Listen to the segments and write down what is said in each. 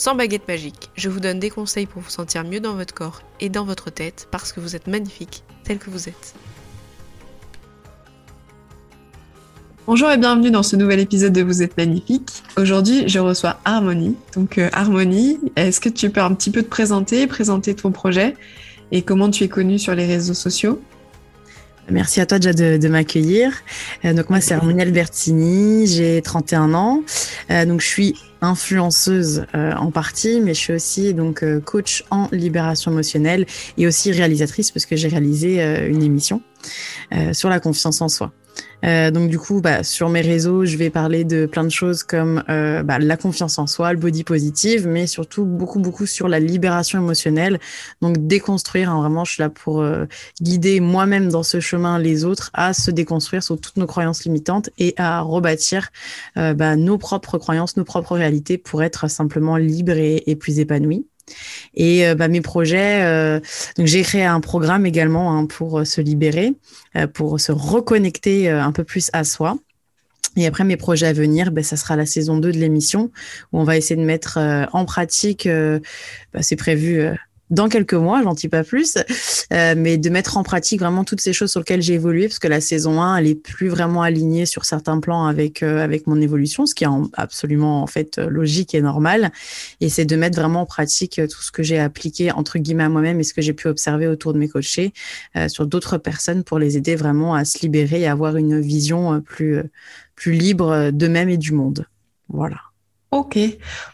sans baguette magique. Je vous donne des conseils pour vous sentir mieux dans votre corps et dans votre tête parce que vous êtes magnifique tel que vous êtes. Bonjour et bienvenue dans ce nouvel épisode de Vous êtes magnifique. Aujourd'hui, je reçois Harmonie. Donc euh, Harmonie, est-ce que tu peux un petit peu te présenter, présenter ton projet et comment tu es connue sur les réseaux sociaux? Merci à toi déjà de, m'accueillir. Euh, donc moi c'est Harmonie Albertini, j'ai 31 ans. Euh, donc je suis influenceuse en partie, mais je suis aussi donc coach en libération émotionnelle et aussi réalisatrice parce que j'ai réalisé une émission sur la confiance en soi. Euh, donc du coup, bah, sur mes réseaux, je vais parler de plein de choses comme euh, bah, la confiance en soi, le body positive, mais surtout beaucoup beaucoup sur la libération émotionnelle. Donc déconstruire, hein, vraiment, je suis là pour euh, guider moi-même dans ce chemin les autres à se déconstruire sur toutes nos croyances limitantes et à rebâtir bah, nos propres croyances, nos propres réalités pour être simplement libre et, plus épanoui. Et euh, bah, mes projets, euh, donc j'ai créé un programme également hein, pour euh, se libérer, pour se reconnecter un peu plus à soi. Et après mes projets à venir, ben, ça sera la saison 2 de l'émission où on va essayer de mettre en pratique, bah, c'est prévu dans quelques mois, j'en dis pas plus, euh, mais de mettre en pratique vraiment toutes ces choses sur lesquelles j'ai évolué, parce que la saison 1, elle est plus vraiment alignée sur certains plans avec euh, avec mon évolution, ce qui est absolument en fait logique et normal. Et c'est de mettre vraiment en pratique euh, tout ce que j'ai appliqué entre guillemets à moi-même et ce que j'ai pu observer autour de mes coachés sur d'autres personnes pour les aider vraiment à se libérer et avoir une vision plus plus libre d'eux-mêmes et du monde. Voilà. Ok.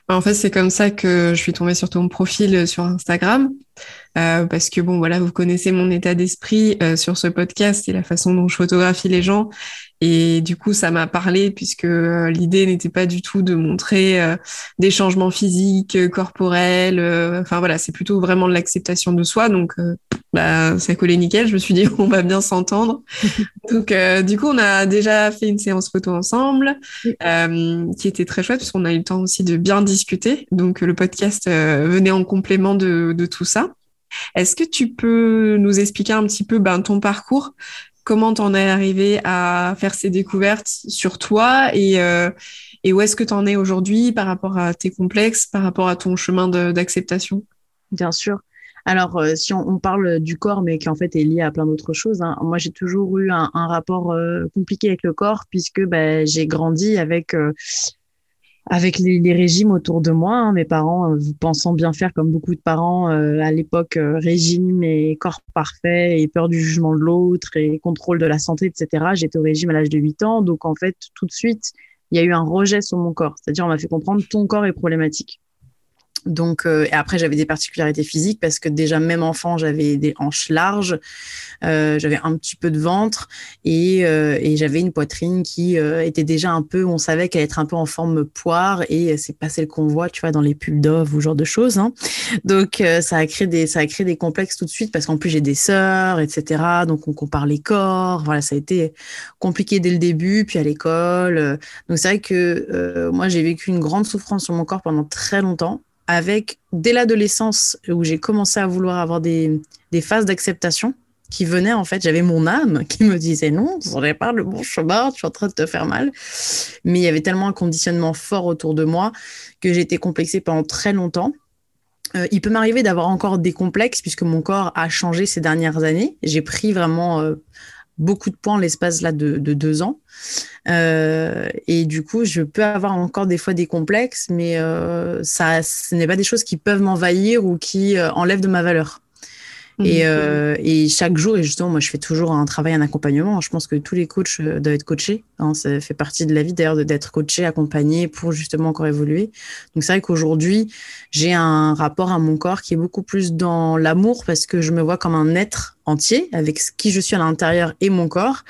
En fait, c'est comme ça que je suis tombée sur ton profil sur Instagram. Euh, parce que bon, voilà, vous connaissez mon état d'esprit euh, sur ce podcast et la façon dont je photographie les gens. Et du coup, ça m'a parlé puisque euh, l'idée n'était pas du tout de montrer euh, des changements physiques, corporels. Enfin voilà, c'est plutôt vraiment de l'acceptation de soi. Donc, bah, ça collait nickel. Je me suis dit, on va bien s'entendre. donc, du coup, on a déjà fait une séance photo ensemble, qui était très chouette parce qu'on a eu le temps aussi de bien discuter. Donc, le podcast venait en complément de, de tout ça. Est-ce que tu peux nous expliquer un petit peu ben, ton parcours comment t'en es arrivé à faire ces découvertes sur toi et, euh, et où est-ce que tu en es aujourd'hui par rapport à tes complexes, par rapport à ton chemin d'acceptation? Bien sûr. Alors, euh, si on, parle du corps, mais qui en fait est lié à plein d'autres choses, hein, moi j'ai toujours eu un, rapport euh, compliqué avec le corps puisque ben, j'ai grandi avec avec les, les, régimes autour de moi, hein, mes parents euh, pensant bien faire comme beaucoup de parents euh, à l'époque, euh, régime et corps parfait et peur du jugement de l'autre et contrôle de la santé, etc. J'étais au régime à l'âge de 8 ans, donc en fait, tout de suite, il y a eu un rejet sur mon corps. C'est-à-dire, on m'a fait comprendre ton corps est problématique. Donc, euh, et après, j'avais des particularités physiques parce que déjà, même enfant, j'avais des hanches larges, euh, j'avais un petit peu de ventre et, euh, et j'avais une poitrine qui euh, était déjà un peu, on savait qu'elle allait être un peu en forme poire et c'est pas celle qu'on voit, tu vois, dans les pubs d'Ove ou genre de choses. Hein. Donc, euh, ça a créé des, ça a créé des complexes tout de suite parce qu'en plus j'ai des sœurs, etc. Donc, on compare les corps. Voilà, ça a été compliqué dès le début, puis à l'école. Donc, c'est vrai que moi, j'ai vécu une grande souffrance sur mon corps pendant très longtemps avec, dès l'adolescence, où j'ai commencé à vouloir avoir des, des phases d'acceptation qui venaient, en fait, j'avais mon âme qui me disait non, tu n'en pas le bon chemin, tu es en train de te faire mal. Mais il y avait tellement un conditionnement fort autour de moi que j'ai été complexée pendant très longtemps. Euh, il peut m'arriver d'avoir encore des complexes puisque mon corps a changé ces dernières années. J'ai pris vraiment euh, beaucoup de points en l'espace là de, de, deux ans. Euh, et du coup, je peux avoir encore des fois des complexes, mais euh, ça, ce n'est pas des choses qui peuvent m'envahir ou qui euh, enlèvent de ma valeur. Et, mhm. euh, et, chaque jour, et justement, moi, je fais toujours un travail, un accompagnement. Je pense que tous les coachs euh, doivent être coachés. Hein, ça fait partie de la vie d'ailleurs d'être coaché, accompagné pour justement encore évoluer. Donc c'est vrai qu'aujourd'hui, j'ai un rapport à mon corps qui est beaucoup plus dans l'amour parce que je me vois comme un être entier avec ce qui je suis à l'intérieur et mon corps,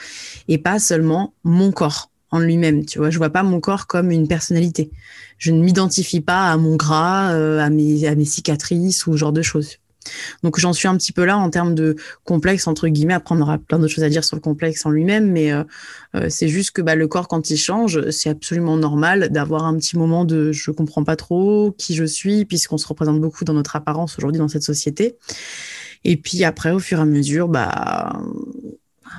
et pas seulement mon corps en lui-même. Tu vois, je vois pas mon corps comme une personnalité. Je ne m'identifie pas à mon gras, euh, à mes à mes cicatrices ou ce genre de choses. Donc j'en suis un petit peu là en termes de complexe entre guillemets. Après on aura plein d'autres choses à dire sur le complexe en lui-même, mais euh, euh, c'est juste que bah, le corps quand il change, c'est absolument normal d'avoir un petit moment de je comprends pas trop qui je suis, puisqu'on se représente beaucoup dans notre apparence aujourd'hui dans cette société. Et puis après au fur et à mesure, bah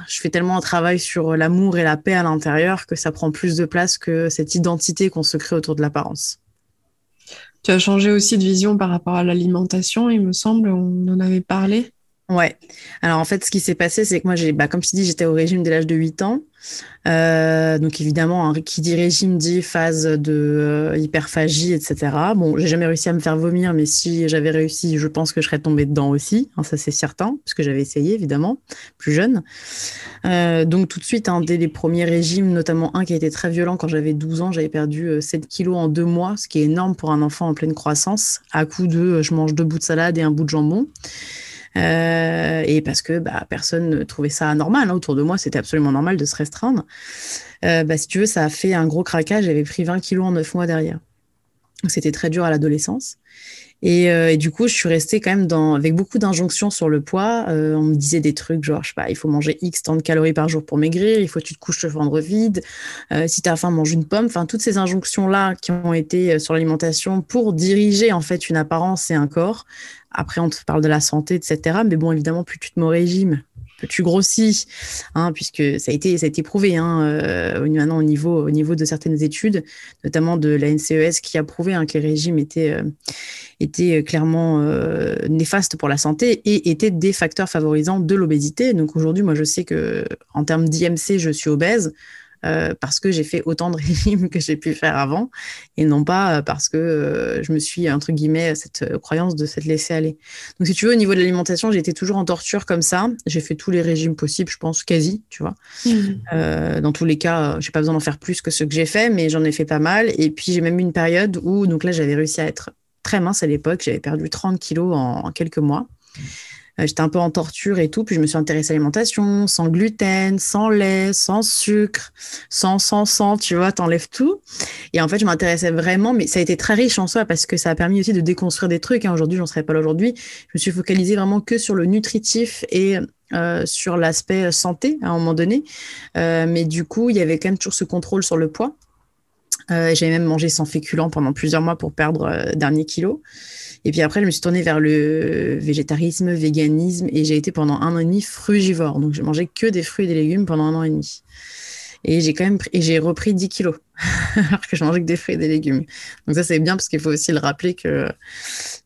je fais tellement un travail sur l'amour et la paix à l'intérieur que ça prend plus de place que cette identité qu'on se crée autour de l'apparence. Tu as changé aussi de vision par rapport à l'alimentation, il me semble, on en avait parlé. Ouais. Alors en fait, ce qui s'est passé, c'est que moi, j'ai, bah, comme te dis, j'étais au régime dès l'âge de 8 ans. Euh, donc évidemment, qui dit régime dit phase de euh, hyperphagie, etc. Bon, j'ai jamais réussi à me faire vomir, mais si j'avais réussi, je pense que je serais tombée dedans aussi. Hein, ça c'est certain, parce que j'avais essayé évidemment, plus jeune. Euh, donc tout de suite, hein, dès les premiers régimes, notamment un qui a été très violent quand j'avais 12 ans, j'avais perdu 7 kilos en deux mois, ce qui est énorme pour un enfant en pleine croissance, à coup de je mange deux bouts de salade et un bout de jambon. Euh, et parce que bah, personne ne trouvait ça normal. Hein. Autour de moi, c'était absolument normal de se restreindre. Euh, bah, si tu veux, ça a fait un gros craquage. J'avais pris 20 kilos en 9 mois derrière. C'était très dur à l'adolescence. Euh, et, du coup, je suis restée quand même avec beaucoup d'injonctions sur le poids. on me disait des trucs genre, je sais pas, il faut manger X tant de calories par jour pour maigrir, il faut que tu te couches le ventre vide, si tu as faim, mange une pomme. Enfin, toutes ces injonctions-là qui ont été sur l'alimentation pour diriger en fait une apparence et un corps, après, on te parle de la santé, etc. Mais bon, évidemment, plus tu te mets au régime, plus tu grossis, hein, puisque ça a été, ça a été prouvé hein, euh, maintenant au niveau, au niveau de certaines études, notamment de la NCES, qui a prouvé hein, que les régimes étaient, euh, étaient clairement euh, néfastes pour la santé et étaient des facteurs favorisants de l'obésité. Donc aujourd'hui, moi, je sais que en termes d'IMC, je suis obèse. Euh, parce que j'ai fait autant de régimes que j'ai pu faire avant et non pas euh, parce que euh, je me suis, entre guillemets, cette croyance de s'être laissé aller. Donc, si tu veux, au niveau de l'alimentation, j'ai été toujours en torture comme ça. J'ai fait tous les régimes possibles, je pense, quasi, tu vois. Mmh. dans tous les cas, j'ai pas besoin d'en faire plus que ce que j'ai fait, mais j'en ai fait pas mal. Et puis, j'ai même eu une période où, donc là, j'avais réussi à être très mince à l'époque. J'avais perdu 30 kilos en, quelques mois. J'étais un peu en torture et tout. Puis je me suis intéressée à l'alimentation, sans gluten, sans lait, sans sucre, sans, sans, sans, tu vois, t'enlèves tout. Et en fait, je m'intéressais vraiment, mais ça a été très riche en soi parce que ça a permis aussi de déconstruire des trucs. Hein. Aujourd'hui, j'en serais pas là aujourd'hui. Je me suis focalisée vraiment que sur le nutritif et euh, sur l'aspect santé à un moment donné. Euh, mais du coup, il y avait quand même toujours ce contrôle sur le poids. Euh, J'avais même mangé sans féculents pendant plusieurs mois pour perdre euh, dernier kilo. Et puis après, je me suis tournée vers le végétarisme, véganisme, et j'ai été pendant un an et demi frugivore. Donc, je mangeais que des fruits et des légumes pendant un an et demi. Et j'ai quand même et j'ai repris 10 kilos alors que je mangeais que des fruits et des légumes. Donc ça c'est bien parce qu'il faut aussi le rappeler que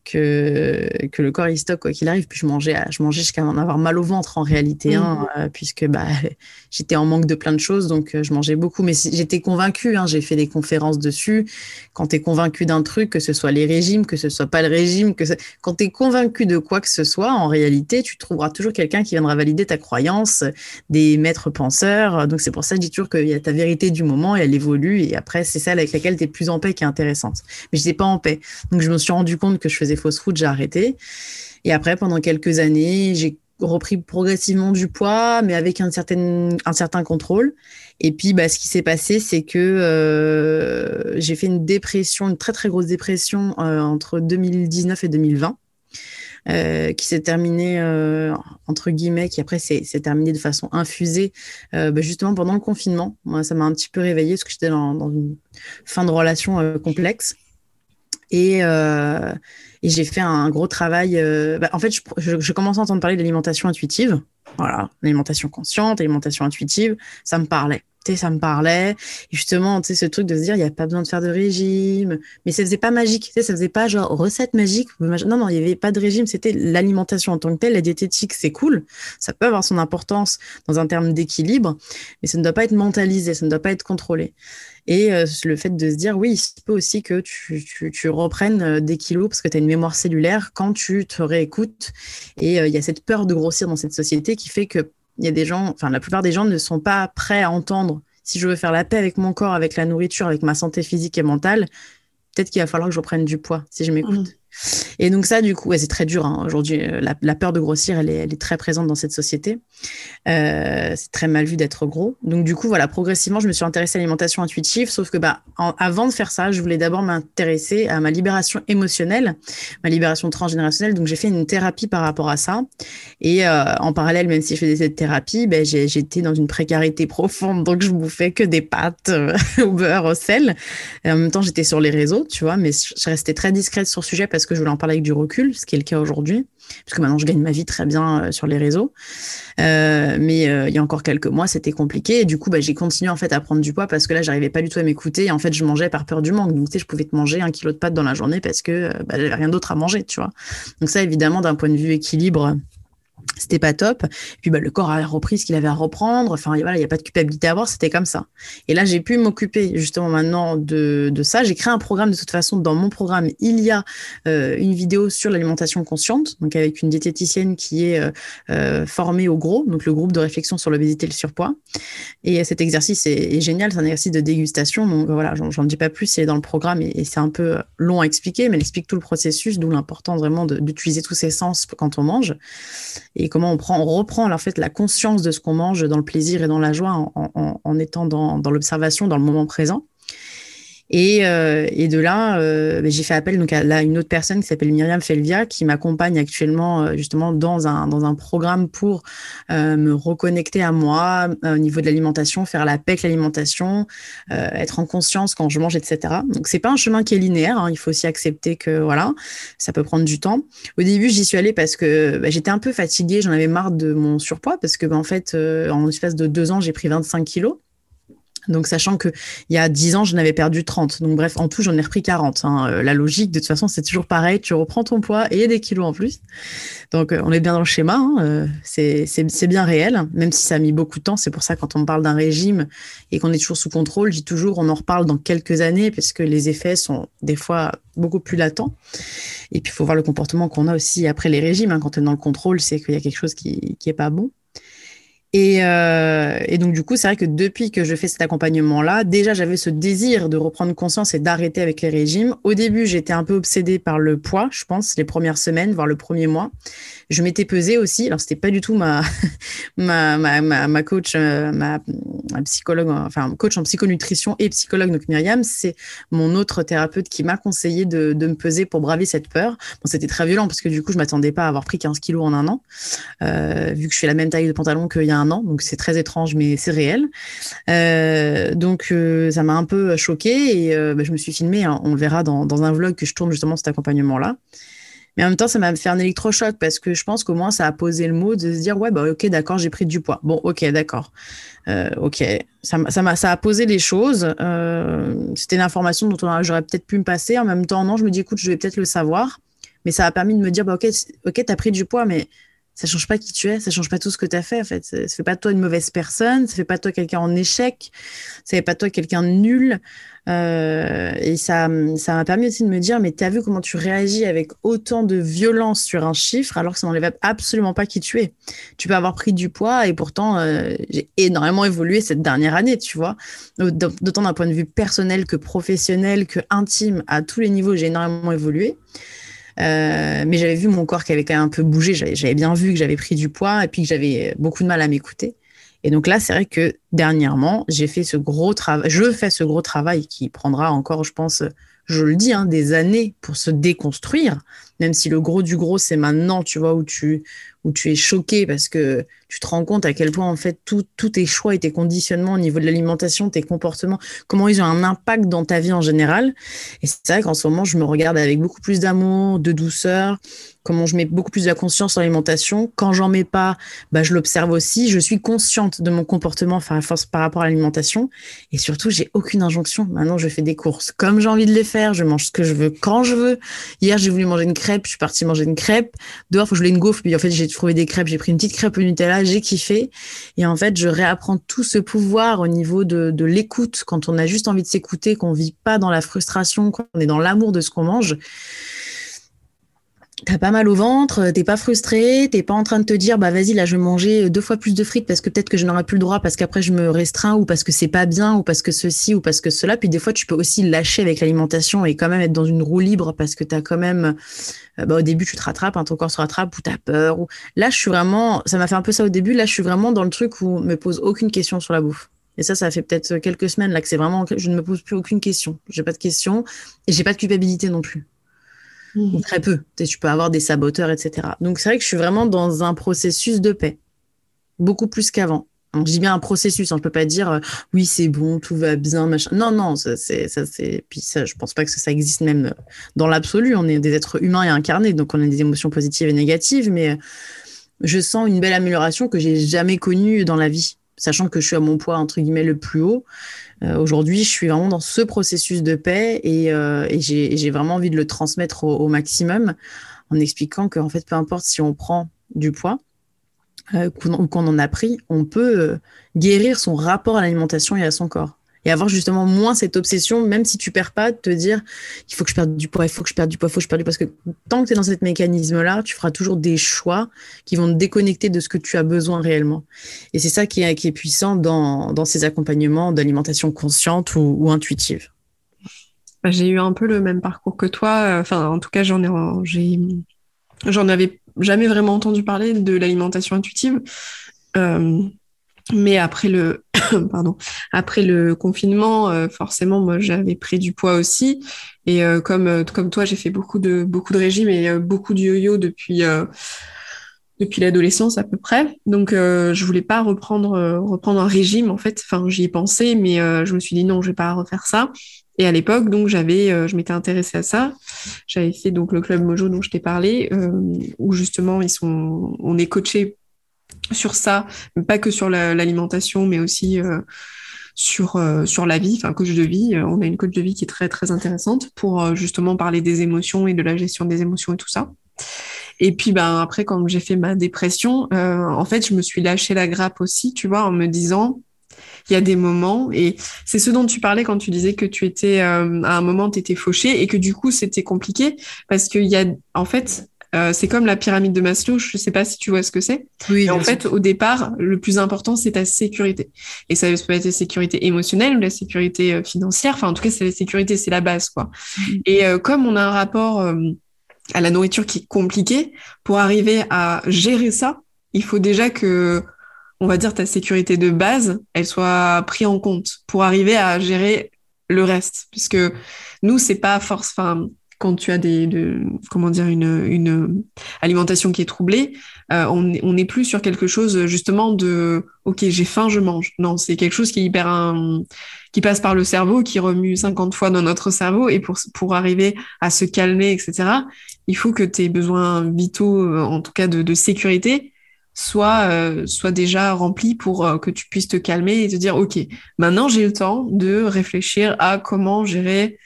que, que le corps il stocke quoi qu'il arrive. Puis je mangeais je mangeais jusqu'à en avoir mal au ventre en réalité, hein, mmh. euh, puisque bah j'étais en manque de plein de choses, donc euh, je mangeais beaucoup. Mais j'étais convaincue, hein, j'ai fait des conférences dessus. Quand tu es convaincu d'un truc, que ce soit les régimes, que ce soit pas le régime, que quand tu es convaincu de quoi que ce soit, en réalité, tu trouveras toujours quelqu'un qui viendra valider ta croyance, des maîtres penseurs. Donc c'est pour ça que je dis toujours qu'il y a ta vérité du moment et elle évolue. Et après, c'est celle avec laquelle tu es plus en paix qui est intéressante. Mais je n'étais pas en paix. Donc je me suis rendu compte que je faisais fausse route, j'ai arrêté. Et après, pendant quelques années, j'ai repris progressivement du poids, mais avec un certain, un certain contrôle. Et puis, bah, ce qui s'est passé, c'est que euh, j'ai fait une dépression, une très très grosse dépression euh, entre 2019 et 2020. Euh, qui s'est terminée entre guillemets, qui après s'est terminée de façon infusée, bah, justement pendant le confinement. Moi, ça m'a un petit peu réveillée parce que j'étais dans, une fin de relation complexe. Et, j'ai fait un gros travail. Euh, bah, en fait, je, je, je, commençais à entendre parler d'alimentation intuitive. Voilà, l'alimentation consciente, alimentation intuitive, ça me parlait ça me parlait. Et justement, tu sais, ce truc de se dire, il n'y a pas besoin de faire de régime. Mais ça faisait pas magique. Tu sais, ça faisait pas genre recette magique. Non, non, il n'y avait pas de régime. C'était l'alimentation en tant que telle. La diététique, c'est cool. Ça peut avoir son importance dans un terme d'équilibre, mais ça ne doit pas être mentalisé. Ça ne doit pas être contrôlé. Et euh, le fait de se dire, oui, il peut aussi que tu, tu, reprennes euh, des kilos parce que tu as une mémoire cellulaire quand tu te réécoutes. Et euh, il y a cette peur de grossir dans cette société qui fait que il y a des gens, enfin la plupart des gens ne sont pas prêts à entendre si je veux faire la paix avec mon corps, avec la nourriture, avec ma santé physique et mentale, peut-être qu'il va falloir que je reprenne du poids si je m'écoute. Et donc ça, du coup, c'est très dur hein. aujourd'hui. Euh, la, peur de grossir, elle est, très présente dans cette société. Euh, c'est très mal vu d'être gros. Donc du coup, voilà, progressivement, je me suis intéressée à l'alimentation intuitive, sauf que bah, avant de faire ça, je voulais d'abord m'intéresser à ma libération émotionnelle, ma libération transgénérationnelle. Donc j'ai fait une thérapie par rapport à ça. Et euh, en parallèle, même si je faisais cette thérapie, ben, j'étais dans une précarité profonde, donc je bouffais que des pâtes au beurre, au sel. Et en même temps, j'étais sur les réseaux, tu vois, mais je restais très discrète sur ce sujet parce que je voulais en parler avec du recul, ce qui est le cas aujourd'hui, parce que maintenant je gagne ma vie très bien euh, sur les réseaux. Euh, mais euh, il y a encore quelques mois, c'était compliqué. Et du coup, bah, j'ai continué en fait à prendre du poids parce que là, j'arrivais pas du tout à m'écouter. Et en fait, je mangeais par peur du manque. Donc, tu sais, je pouvais te manger un kilo de pâtes dans la journée parce que bah, j'avais rien d'autre à manger, tu vois. Donc ça, évidemment, d'un point de vue équilibre c'était pas top. puis bah, le corps a repris ce qu'il avait à reprendre. Enfin voilà, il n'y a pas de culpabilité à avoir, c'était comme ça. Et là, j'ai pu m'occuper justement maintenant de, de ça. J'ai créé un programme de toute façon. Dans mon programme, il y a euh, une vidéo sur l'alimentation consciente, donc avec une diététicienne qui est euh, euh, formée au gros, donc le groupe de réflexion sur l'obésité et le surpoids. Et cet exercice est, génial, c'est un exercice de dégustation. Donc voilà, j'en dis pas plus, c'est dans le programme et, et c'est un peu long à expliquer, mais elle explique tout le processus, d'où l'importance vraiment d'utiliser tous ses sens quand on mange et comment on, prend, on reprend en fait la conscience de ce qu'on mange dans le plaisir et dans la joie en, étant dans, dans l'observation, dans le moment présent. Et, euh, et de là, euh, ben, j'ai fait appel donc à une autre personne qui s'appelle Myriam Felvia, qui m'accompagne actuellement euh, justement dans un, dans un programme pour me reconnecter à moi au niveau de l'alimentation, faire la paix avec l'alimentation, être en conscience quand je mange, etc. Donc c'est pas un chemin qui est linéaire. Hein, il faut aussi accepter que voilà, ça peut prendre du temps. Au début, j'y suis allée parce que bah, j'étais un peu fatiguée, j'en avais marre de mon surpoids parce que bah, en fait, en espace de deux ans, j'ai pris 25 kilos. Donc, sachant que il y a 10 ans, je n'avais perdu 30. Donc, bref, en tout, j'en ai repris 40. Hein. Euh, la logique, de toute façon, c'est toujours pareil. Tu reprends ton poids et des kilos en plus. Donc, euh, on est bien dans le schéma. Hein. Euh, c'est bien réel, même si ça a mis beaucoup de temps. C'est pour ça, quand on parle d'un régime et qu'on est toujours sous contrôle, je dis toujours, on en reparle dans quelques années parce que les effets sont des fois beaucoup plus latents. Et puis, il faut voir le comportement qu'on a aussi après les régimes. Hein. Quand on est dans le contrôle, c'est qu'il y a quelque chose qui, qui est pas bon. Et, euh, et, donc, du coup, c'est vrai que depuis que je fais cet accompagnement-là, déjà, j'avais ce désir de reprendre conscience et d'arrêter avec les régimes. Au début, j'étais un peu obsédée par le poids, je pense, les premières semaines, voire le premier mois. Je m'étais pesée aussi. Alors, c'était pas du tout ma, ma, ma, ma, coach, euh, ma, psychologue, enfin, coach en psychonutrition et psychologue, donc Myriam. C'est mon autre thérapeute qui m'a conseillé de, de, me peser pour braver cette peur. Bon, c'était très violent parce que du coup, je m'attendais pas à avoir pris 15 kilos en un an, euh, vu que je fais la même taille de pantalon qu'il y a donc c'est très étrange, mais c'est réel. Euh, donc euh, ça m'a un peu choqué et euh, bah, je me suis filmée. Hein, on le verra dans, dans, un vlog que je tourne justement cet accompagnement-là. Mais en même temps, ça m'a fait un électrochoc parce que je pense qu'au moins ça a posé le mot de se dire ouais bah ok d'accord j'ai pris du poids. Bon ok d'accord. ok ça, ça, ça a posé les choses. C'était une information dont j'aurais peut-être pu me passer. En même temps non je me dis écoute je vais peut-être le savoir. Mais ça a permis de me dire bah ok ok t'as pris du poids mais ça change pas qui tu es, ça change pas tout ce que tu as fait en fait. Ça, fait pas toi une mauvaise personne, ça fait pas toi quelqu'un en échec, ça fait pas toi quelqu'un nul. Euh, et ça, ça m'a permis aussi de me dire, mais tu as vu comment tu réagis avec autant de violence sur un chiffre alors que ça n'enlève absolument pas qui tu es. Tu peux avoir pris du poids et pourtant euh, j'ai énormément évolué cette dernière année, tu vois. D'autant d'un point de vue personnel que professionnel, que intime, à tous les niveaux, j'ai énormément évolué. Euh, mais j'avais vu mon corps qui avait quand même un peu bougé. J'avais bien vu que j'avais pris du poids et puis que j'avais beaucoup de mal à m'écouter. Et donc là, c'est vrai que dernièrement, j'ai fait ce gros travail. Je fais ce gros travail qui prendra encore, je pense, je le dis, hein, des années pour se déconstruire, même si le gros du gros, c'est maintenant, tu vois, où tu, où tu es choqué parce que tu te rends compte à quel point, en fait, tous tes choix et tes conditionnements au niveau de l'alimentation, tes comportements, comment ils ont un impact dans ta vie en général. Et c'est vrai qu'en ce moment, je me regarde avec beaucoup plus d'amour, de douceur, comment je mets beaucoup plus de conscience sur l'alimentation. Quand j'en mets pas, bah, je l'observe aussi. Je suis consciente de mon comportement par rapport à l'alimentation. Et surtout, j'ai aucune injonction. Maintenant, je fais des courses comme j'ai envie de les faire. Je mange ce que je veux quand je veux. Hier, j'ai voulu manger une crêpe. Je suis partie manger une crêpe. Dehors, faut que je une gaufre. Puis en fait, j'ai trouvé des crêpes. J'ai pris une petite crêpe au Nutella. J'ai kiffé. Et en fait, je réapprends tout ce pouvoir au niveau de, de l'écoute. Quand on a juste envie de s'écouter, qu'on vit pas dans la frustration, qu'on est dans l'amour de ce qu'on mange t'as pas mal au ventre, t'es pas frustré, t'es pas en train de te dire bah vas-y là je vais manger deux fois plus de frites parce que peut-être que je n'aurai plus le droit parce qu'après je me restreins ou parce que c'est pas bien ou parce que ceci ou parce que cela. Puis des fois tu peux aussi lâcher avec l'alimentation et quand même être dans une roue libre parce que t'as quand même euh, bah, au début tu te rattrapes, hein, ton corps se rattrape ou t'as peur. Ou... Là je suis vraiment, ça m'a fait un peu ça au début. Là je suis vraiment dans le truc où me pose aucune question sur la bouffe. Et ça, ça fait peut-être quelques semaines là que c'est vraiment, je ne me pose plus aucune question. J'ai pas de questions et j'ai pas de culpabilité non plus. Ou très peu. Tu peux avoir des saboteurs, etc. Donc c'est vrai que je suis vraiment dans un processus de paix, beaucoup plus qu'avant. je dis bien un processus, hein. je peux pas dire euh, oui c'est bon, tout va bien, machin. Non non, ça c'est ça c'est puis ça je pense pas que ça, existe même euh, dans l'absolu. On est des êtres humains et incarnés, donc on a des émotions positives et négatives, mais euh, je sens une belle amélioration que j'ai jamais connue dans la vie, sachant que je suis à mon poids entre guillemets le plus haut. Euh, aujourd'hui, je suis vraiment dans ce processus de paix et, euh, j'ai vraiment envie de le transmettre au, maximum en expliquant qu'en fait, peu importe si on prend du poids euh, ou qu'on en a pris, on peut guérir son rapport à l'alimentation et à son corps et avoir justement moins cette obsession, même si tu perds pas, de te dire il faut que je perde du poids, il faut que je perde du poids, il faut que je perde du poids. Parce que tant que tu es dans ce mécanisme-là, tu feras toujours des choix qui vont te déconnecter de ce que tu as besoin réellement. Et c'est ça qui est, qui est puissant dans, dans ces accompagnements d'alimentation consciente ou, intuitive. Bah, j'ai eu un peu le même parcours que toi. Enfin, en tout cas, j'en ai, j'en avais jamais vraiment entendu parler de l'alimentation intuitive. Euh, mais après le, pardon, après le confinement, euh, forcément, moi, j'avais pris du poids aussi. Et euh, comme, euh, comme toi, j'ai fait beaucoup de, beaucoup de régimes et beaucoup de yo-yo depuis, depuis l'adolescence à peu près. Donc, je voulais pas reprendre, reprendre un régime, en fait. Enfin, j'y ai pensé, mais je me suis dit non, je vais pas refaire ça. Et à l'époque, donc, j'avais, je m'étais intéressée à ça. J'avais fait donc le club Mojo dont je t'ai parlé, où justement, ils sont, on est coaché sur ça, pas que sur l'alimentation, mais aussi euh, sur, euh, sur la vie, enfin coach de vie. Euh, on a une coach de vie qui est très très intéressante pour justement parler des émotions et de la gestion des émotions et tout ça. Et puis ben après quand j'ai fait ma dépression, en fait je me suis lâché la grappe aussi, tu vois, en me disant il y a des moments et c'est ce dont tu parlais quand tu disais que tu étais à un moment tu étais fauché et que du coup c'était compliqué parce qu'il y a en fait euh, c'est comme la pyramide de Maslow, je ne sais pas si tu vois ce que c'est. Oui, en fait, au départ, le plus important, c'est ta sécurité. Et ça peut être la sécurité émotionnelle ou la sécurité euh, financière. Enfin, en tout cas, c'est la sécurité, c'est la base, quoi. Mm. Et euh, comme on a un rapport à la nourriture qui est compliqué, pour arriver à gérer ça, il faut déjà que, on va dire, ta sécurité de base, elle soit prise en compte pour arriver à gérer le reste. Puisque nous, c'est pas force, enfin, quand tu as des, de, comment dire, une, alimentation qui est troublée, euh, on n'est plus sur quelque chose justement de OK, j'ai faim, je mange. Non, c'est quelque chose qui est hyper un, qui passe par le cerveau, qui remue 50 fois dans notre cerveau et pour pour arriver à se calmer, etc. Il faut que tes besoins vitaux, euh, en tout cas de, sécurité, soient euh, déjà remplis pour que tu puisses te calmer et te dire OK, maintenant j'ai le temps de réfléchir à comment gérer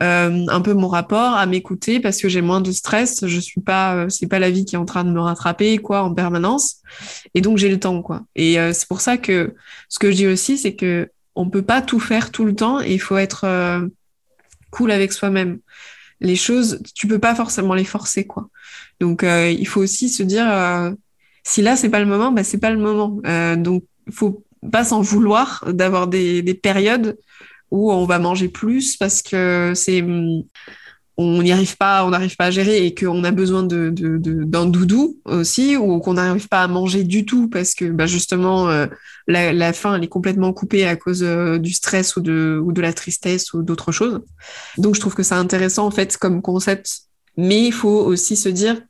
euh, un peu mon rapport à m'écouter parce que j'ai moins de stress. Je suis pas, euh, c'est pas la vie qui est en train de me rattraper quoi en permanence. Et donc j'ai le temps quoi. Et euh, c'est pour ça que ce que je dis aussi, c'est que on peut pas tout faire tout le temps et il faut être cool avec soi-même. Les choses, tu peux pas forcément les forcer quoi. Donc il faut aussi se dire si là c'est pas le moment, bah c'est pas le moment. donc faut pas s'en vouloir d'avoir des, des périodes où on va manger plus parce que c'est on n'y arrive pas, on n'arrive pas à gérer et qu'on a besoin de, d'un doudou aussi, ou qu'on n'arrive pas à manger du tout parce que bah justement euh, la, faim elle est complètement coupée à cause euh, du stress ou de, ou de la tristesse ou d'autres choses. Donc je trouve que c'est intéressant en fait comme concept, mais il faut aussi se dire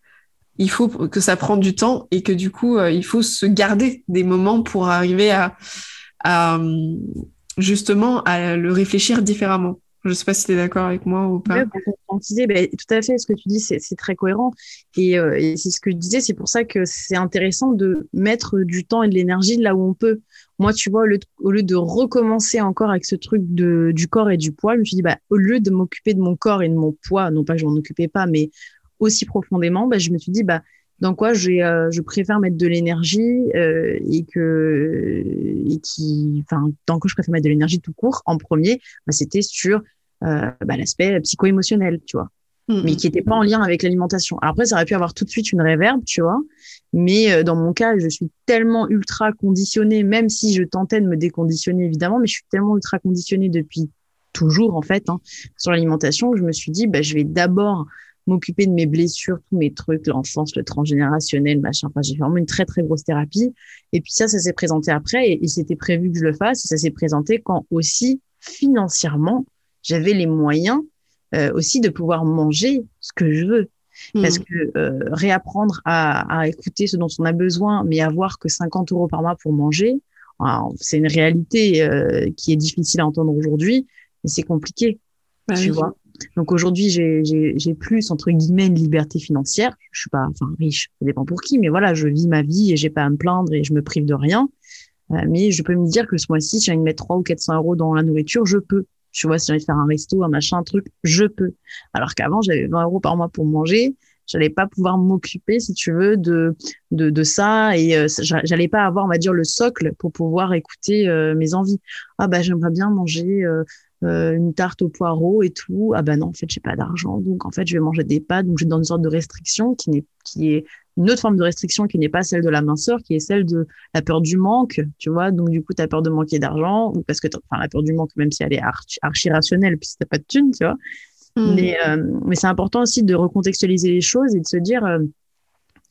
il faut que ça prend du temps et que du coup euh, il faut se garder des moments pour arriver à justement à le réfléchir différemment. Je ne sais pas si tu es d'accord avec moi ou pas. Oui, bah, tout à fait, ce que tu dis, c'est très cohérent. Euh, et, c'est ce que je disais, c'est pour ça que c'est intéressant de mettre du temps et de l'énergie là où on peut. Moi, tu vois, au lieu, de recommencer encore avec ce truc de, du corps et du poids, je me suis dit, bah, au lieu de m'occuper de mon corps et de mon poids, non pas que je m'en occupais pas, mais aussi profondément, bah, je me suis dit, bah, dans quoi euh, je préfère mettre de l'énergie euh, et que et qui enfin dans quoi je préfère mettre de l'énergie tout court en premier bah, c'était sur euh, bah, l'aspect psycho-émotionnel tu vois mm, mais qui n'était pas en lien avec l'alimentation. Après, ça aurait pu avoir tout de suite une réverbe, tu vois. Mais euh, dans mon cas, je suis tellement ultra conditionnée, même si je tentais de me déconditionner évidemment, mais je suis tellement ultra conditionnée depuis toujours en fait hein, sur l'alimentation que je me suis dit, bah, je vais d'abord m'occuper de mes blessures, tous mes trucs, l'enfance, le transgénérationnel, machin. Enfin, j'ai vraiment une très très grosse thérapie. Et puis ça, ça s'est présenté après et, c'était prévu que je le fasse. Et ça s'est présenté quand aussi financièrement, j'avais les moyens euh, aussi de pouvoir manger ce que je veux. Mmh. Parce que euh, réapprendre à, à, écouter ce dont on a besoin, mais avoir que 50 euros par mois pour manger, c'est une réalité euh, qui est difficile à entendre aujourd'hui, mais c'est compliqué. Bah tu vois. Donc aujourd'hui, j'ai plus entre guillemets une liberté financière. Je suis pas, enfin riche, ça dépend pour qui, mais voilà, je vis ma vie et j'ai pas à me plaindre et je me prive de rien. Euh, mais je peux me dire que ce mois-ci, si j'ai envie de mettre 3 ou 400 euros dans la nourriture, je peux. Tu vois, si j'ai envie de faire un resto, un machin, un truc, je peux. Alors qu'avant, j'avais 20 euros par mois pour manger. J'allais pas pouvoir m'occuper, si tu veux, de, de, de ça et euh, j'allais pas avoir, on va dire, le socle pour pouvoir écouter euh, mes envies. Ah bah j'aimerais bien manger euh, une tarte au poireau et tout. Ah ben non, en fait, j'ai pas d'argent, donc en fait, je vais manger des pâtes. Donc, je suis dans une sorte de restriction qui n'est, qui est une autre forme de restriction qui n'est pas celle de la minceur, qui est celle de la peur du manque, tu vois. Donc, du coup, tu as peur de manquer d'argent, ou parce que, enfin, la peur du manque, même si elle est archi, rationnelle, puisque t'as pas de thunes, tu vois. Mmh. Mais, euh, mais c'est important aussi de recontextualiser les choses et de se dire, euh,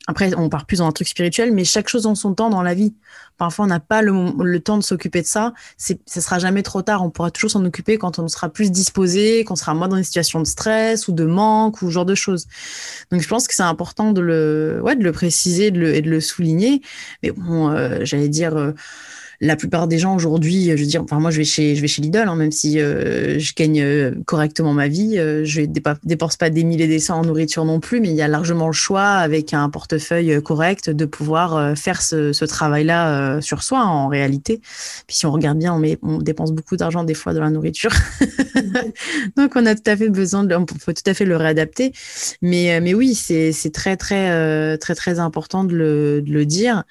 après, on part plus dans un truc spirituel, mais chaque chose en son temps dans la vie. Parfois, on n'a pas le, temps de s'occuper de ça. C'est, ça sera jamais trop tard. On pourra toujours s'en occuper quand on sera plus disposé, qu'on sera moins dans une situation de stress ou de manque ou ce genre de choses. Donc, je pense que c'est important de le, ouais, de le préciser et de le souligner. Mais bon, euh, j'allais dire. Euh, la plupart des gens aujourd'hui, je veux dire, enfin moi je vais chez je vais chez Lidl, hein, même si euh, je gagne euh, correctement ma vie, euh, je dépense pas des milliers et des cents en nourriture non plus, mais il y a largement le choix avec un portefeuille correct de pouvoir faire ce, ce travail-là sur soi en réalité. Puis si on regarde bien, on, met, on dépense beaucoup d'argent des fois de la nourriture, donc on a tout à fait besoin de, on faut tout à fait le réadapter. Mais mais oui, c'est c'est très très très très important de le, de le dire.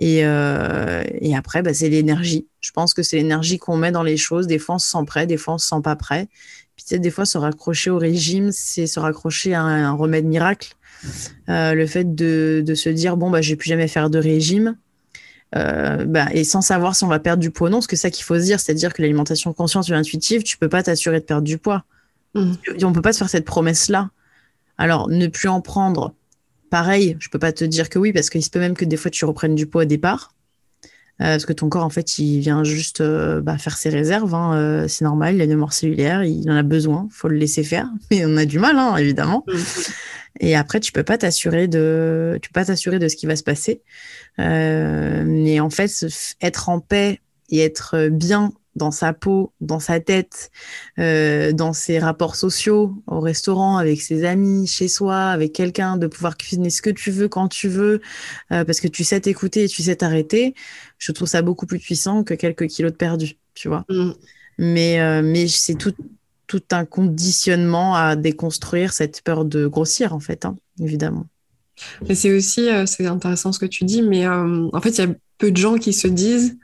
Et, euh, et après, bah, c'est l'énergie. Je pense que c'est l'énergie qu'on met dans les choses. Des fois, on se sent prêt, des fois, on se sent pas prêt. Puis, peut-être des fois, se raccrocher au régime, c'est se raccrocher à un, remède miracle. Euh, le fait de, de, se dire, bon, bah, je vais plus jamais faire de régime. Euh, bah, et sans savoir si on va perdre du poids ou non, parce que ça qu'il faut se dire, c'est-à-dire que l'alimentation consciente ou intuitive, tu peux pas t'assurer de perdre du poids. Mmh. On peut pas se faire cette promesse-là. Alors, ne plus en prendre Pareil, je peux pas te dire que oui, parce qu'il se peut même que des fois tu reprennes du poids au départ. Euh, parce que ton corps, en fait, il vient juste euh, bah, faire ses réserves. Hein, euh, c'est normal, il a une mémoire cellulaire, il en a besoin, faut le laisser faire. Mais on a du mal, hein, évidemment. Mm. Et après, tu peux pas t'assurer de, tu peux pas t'assurer de ce qui va se passer. mais en fait, être en paix et être bien dans sa peau, dans sa tête, euh, dans ses rapports sociaux, au restaurant, avec ses amis, chez soi, avec quelqu'un, de pouvoir cuisiner ce que tu veux quand tu veux, euh, parce que tu sais t'écouter et tu sais t'arrêter. Je trouve ça beaucoup plus puissant que quelques kilos de perdu, tu vois. Mm. Mais, euh, mais c'est tout, tout un conditionnement à déconstruire cette peur de grossir, en fait, hein, évidemment. Mais c'est aussi, c'est intéressant ce que tu dis, mais en fait, il y a peu de gens qui se disent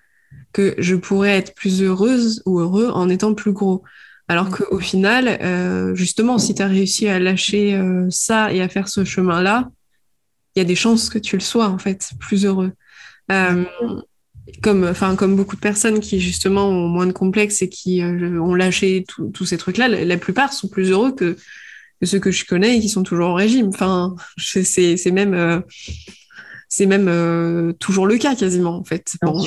que je pourrais être plus heureuse ou heureux en étant plus gros. Alors mm. qu'au final, euh, justement, si tu as réussi à lâcher euh, ça et à faire ce chemin-là, il y a des chances que tu le sois, en fait, plus heureux. Euh, comme, enfin, comme beaucoup de personnes qui, justement, ont moins de complexes et qui ont lâché tous ces trucs-là, la, plupart sont plus heureux que, ceux que je connais et qui sont toujours au régime. Enfin, c'est même c'est même toujours le cas quasiment en fait. Bon,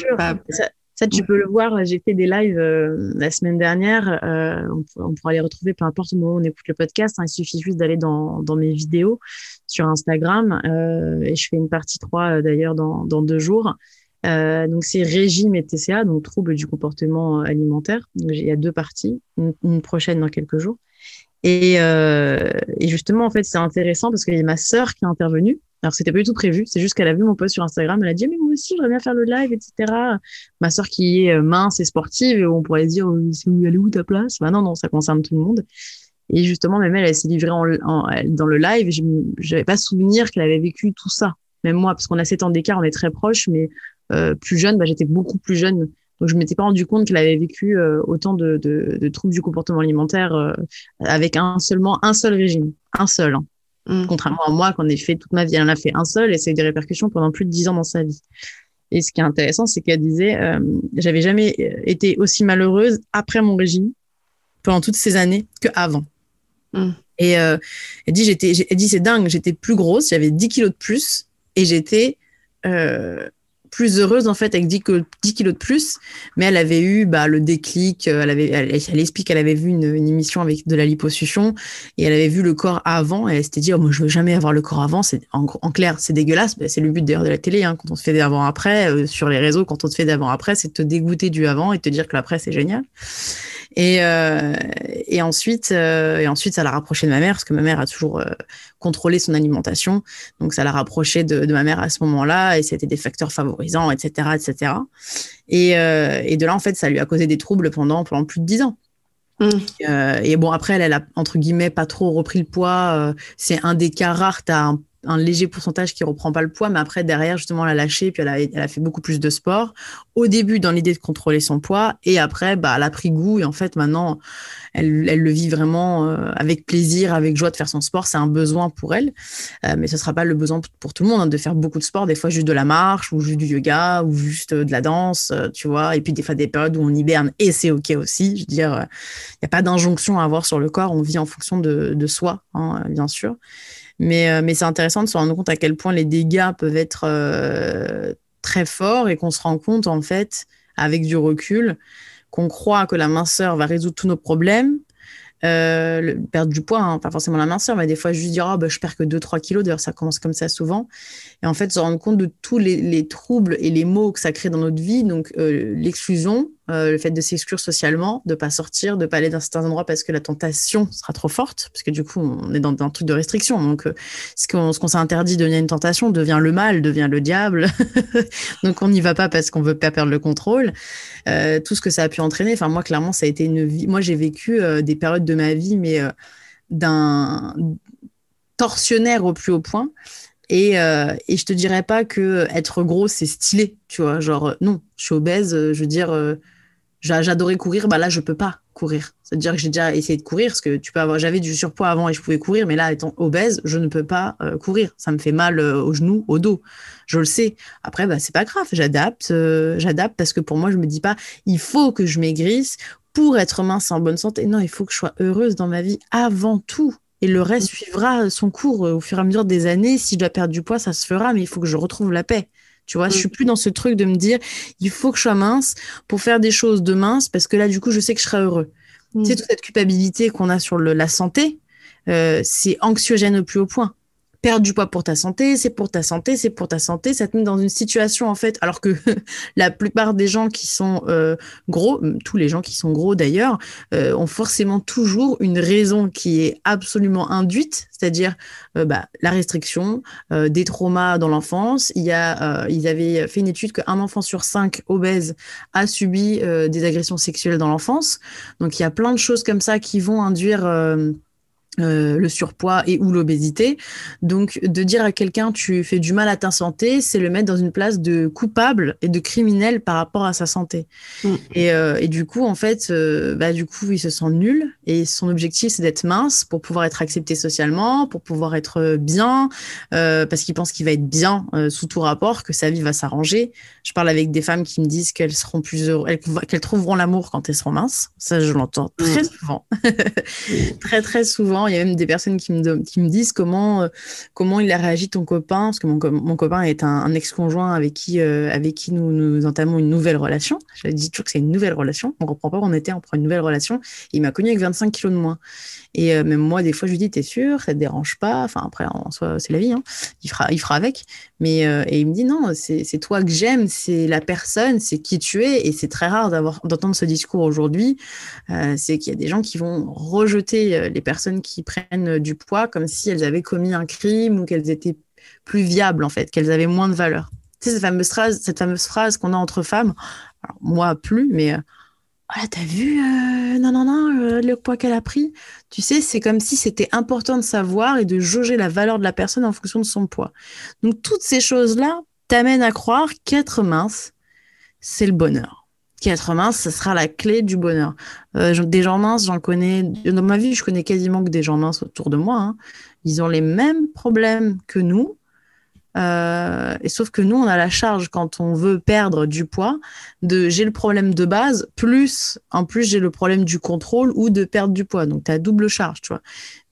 ça, tu peux le voir. J'ai fait des lives euh, la semaine dernière. Euh, on, pourra les retrouver peu importe le moment où on écoute le podcast. Hein. il suffit juste d'aller dans, dans, mes vidéos sur Instagram. Euh, et je fais une partie 3 d'ailleurs dans, dans, deux jours. donc c'est régime et TCA, donc troubles du comportement alimentaire. Donc, il y a deux parties, une, prochaine dans quelques jours. Et, et justement, en fait, c'est intéressant parce qu'il y a ma sœur qui est intervenue alors, c'était pas du tout prévu. C'est juste qu'elle a vu mon post sur Instagram. Elle a dit, mais moi aussi, j'aimerais bien faire le live, etc. Ma sœur qui est euh, mince et sportive, on pourrait dire, euh, c'est où, elle est où ta place? Bah non, non, ça concerne tout le monde. Et justement, même elle, elle s'est livrée en, dans le live. Je n'avais pas souvenir qu'elle avait vécu tout ça. Même moi, parce qu'on a sept ans d'écart, on est très proches, mais euh, plus jeune, bah, j'étais beaucoup plus jeune Donc, je m'étais pas rendu compte qu'elle avait vécu autant de, de, troubles du comportement alimentaire avec un seulement un seul régime, un seul. Hein. Mm. Contrairement à moi, qu'on ait fait toute ma vie, elle en a fait un seul et c'est des répercussions pendant plus de dix ans dans sa vie. Et ce qui est intéressant, c'est qu'elle disait, euh, j'avais jamais été aussi malheureuse après mon régime pendant toutes ces années que avant. Mm. Et euh, elle dit, j'étais, elle dit, c'est dingue, j'étais plus grosse, j'avais 10 kilos de plus et j'étais euh, plus heureuse en fait avec 10, 10 kilos de plus, mais elle avait eu bah, le déclic, euh, elle, avait, elle, explique qu'elle avait vu une, émission avec de la liposuction et elle avait vu le corps avant et elle s'était dit oh, moi je veux jamais avoir le corps avant, c'est en, clair c'est dégueulasse, bah, c'est le but d'ailleurs de la télé hein, quand on se fait d'avant après euh, sur les réseaux quand on se fait d'avant après c'est te dégoûter du avant et te dire que l'après c'est génial. Et, euh, et ensuite, euh, et ensuite, ça l'a rapproché de ma mère parce que ma mère a toujours euh, contrôlé son alimentation. Donc, ça l'a rapproché de, de, ma mère à ce moment-là et c'était des facteurs favorisants, etc., etc. Et, et de là, en fait, ça lui a causé des troubles pendant, pendant plus de dix ans. Mmh. et bon, après, elle, elle, a, entre guillemets, pas trop repris le poids. c'est un des cas rares. Un un léger pourcentage qui reprend pas le poids, mais après, derrière, justement, elle a lâché, puis elle a, fait beaucoup plus de sport. Au début, dans l'idée de contrôler son poids, et après, bah, elle a pris goût, et en fait, maintenant, elle, le vit vraiment euh, avec plaisir, avec joie de faire son sport. C'est un besoin pour elle, euh, mais ce sera pas le besoin pour tout le monde hein, de faire beaucoup de sport, des fois juste de la marche, ou juste du yoga, ou juste de la danse, euh, tu vois, et puis des fois des périodes où on hiberne, et c'est OK aussi. Je veux dire, il n'y a pas d'injonction à avoir sur le corps, on vit en fonction de, de soi, hein, bien sûr. Mais, euh, mais c'est intéressant de se rendre compte à quel point les dégâts peuvent être euh, très forts et qu'on se rend compte, en fait, avec du recul, qu'on croit que la minceur va résoudre tous nos problèmes. Euh, perdre du poids, hein, pas forcément la minceur, mais des fois juste dire oh, bah, je perds que 2-3 kilos, d'ailleurs ça commence comme ça souvent. Et en fait, se rendre compte de tous les, les troubles et les maux que ça crée dans notre vie, donc l'exclusion, euh, le fait de s'exclure socialement, de pas sortir, de pas aller dans certains endroits parce que la tentation sera trop forte, parce que du coup on est dans, un truc de restriction. Donc euh, ce qu'on s'est interdit devient une tentation, devient le mal, devient le diable. donc on n'y va pas parce qu'on veut pas perdre le contrôle. Euh, tout ce que ça a pu entraîner. Enfin moi clairement ça a été une vie. Moi j'ai vécu des périodes de ma vie, mais d'un torsionnaire au plus haut point. Et, et je te dirais pas que être gros c'est stylé, tu vois. Genre non, je suis obèse, je veux dire J'adorais courir, bah là je peux pas courir. C'est-à-dire que j'ai déjà essayé de courir parce que tu peux avoir, j'avais du surpoids avant et je pouvais courir, mais là étant obèse, je ne peux pas euh, courir. Ça me fait mal euh, au genou, au dos. Je le sais. Après, bah c'est pas grave, j'adapte, euh, j'adapte parce que pour moi je me dis pas, il faut que je maigrisse pour être mince en bonne santé. Non, il faut que je sois heureuse dans ma vie avant tout. Et le reste suivra son cours au fur et à mesure des années. Si je dois perdre du poids, ça se fera, mais il faut que je retrouve la paix. Tu vois, je suis mm. plus dans ce truc de me dire, il faut que je sois mince pour faire des choses de mince parce que là, du coup, je sais que je serai heureux. Tu sais, mm. toute cette culpabilité qu'on a sur le, la santé, euh, c'est anxiogène au plus haut point perdre du poids pour ta santé, c'est pour ta santé, c'est pour ta santé, ça te met dans une situation en fait, alors que la plupart des gens qui sont euh, gros, tous les gens qui sont gros d'ailleurs, euh, ont forcément toujours une raison qui est absolument induite, c'est-à-dire euh, bah, la restriction, des traumas dans l'enfance. Il y a, ils avaient fait une étude qu'un enfant sur cinq obèse a subi des agressions sexuelles dans l'enfance. Donc il y a plein de choses comme ça qui vont induire euh, le surpoids et ou l'obésité. Donc, de dire à quelqu'un tu fais du mal à ta santé, c'est le mettre dans une place de coupable et de criminel par rapport à sa santé. Mm. Et, euh, et, du coup, en fait, euh, bah, du coup, il se sent nul et son objectif, c'est d'être mince pour pouvoir être accepté socialement, pour pouvoir être bien, parce qu'il pense qu'il va être bien sous tout rapport, que sa vie va s'arranger. Je parle avec des femmes qui me disent qu'elles seront plus heureuses, qu'elles trouveront l'amour quand elles seront minces. Ça, je l'entends très mm. souvent. très, très souvent il y a même des personnes qui me, qui me disent comment, euh, comment il a réagi ton copain, parce que mon, copain est un, ex-conjoint avec qui, euh, nous entamons une nouvelle relation. Je dis toujours que c'est une nouvelle relation. On ne comprend pas où on était, on prend une nouvelle relation. Il m'a connu avec 25 kilos de moins. Et euh, même moi, des fois, je lui dis, t'es sûr, ça te dérange pas? Enfin, après, en soi, c'est la vie, hein. il, fera, il fera avec. Mais, et il me dit, non, c'est toi que j'aime, c'est la personne, c'est qui tu es. Et c'est très rare d'entendre ce discours aujourd'hui. c'est qu'il y a des gens qui vont rejeter les personnes qui prennent du poids comme si elles avaient commis un crime ou qu'elles étaient plus viables, en fait, qu'elles avaient moins de valeur. Tu sais, cette fameuse phrase, cette fameuse phrase qu'on a entre femmes, moi plus, mais voilà, t'as vu, euh, non, non, non, euh, le poids qu'elle a pris? Tu sais, c'est comme si c'était important de savoir et de jauger la valeur de la personne en fonction de son poids. Donc, toutes ces choses-là t'amènent à croire qu'être mince, c'est le bonheur. qu'être mince, ce sera la clé du bonheur. Euh, des gens minces, j'en connais, dans ma vie, je connais quasiment que des gens minces autour de moi. Hein. Ils ont les mêmes problèmes que nous. Euh, et sauf que nous, on a la charge quand on veut perdre du poids, de j'ai le problème de base, plus en plus j'ai le problème du contrôle ou de perdre du poids. Donc tu as double charge, tu vois.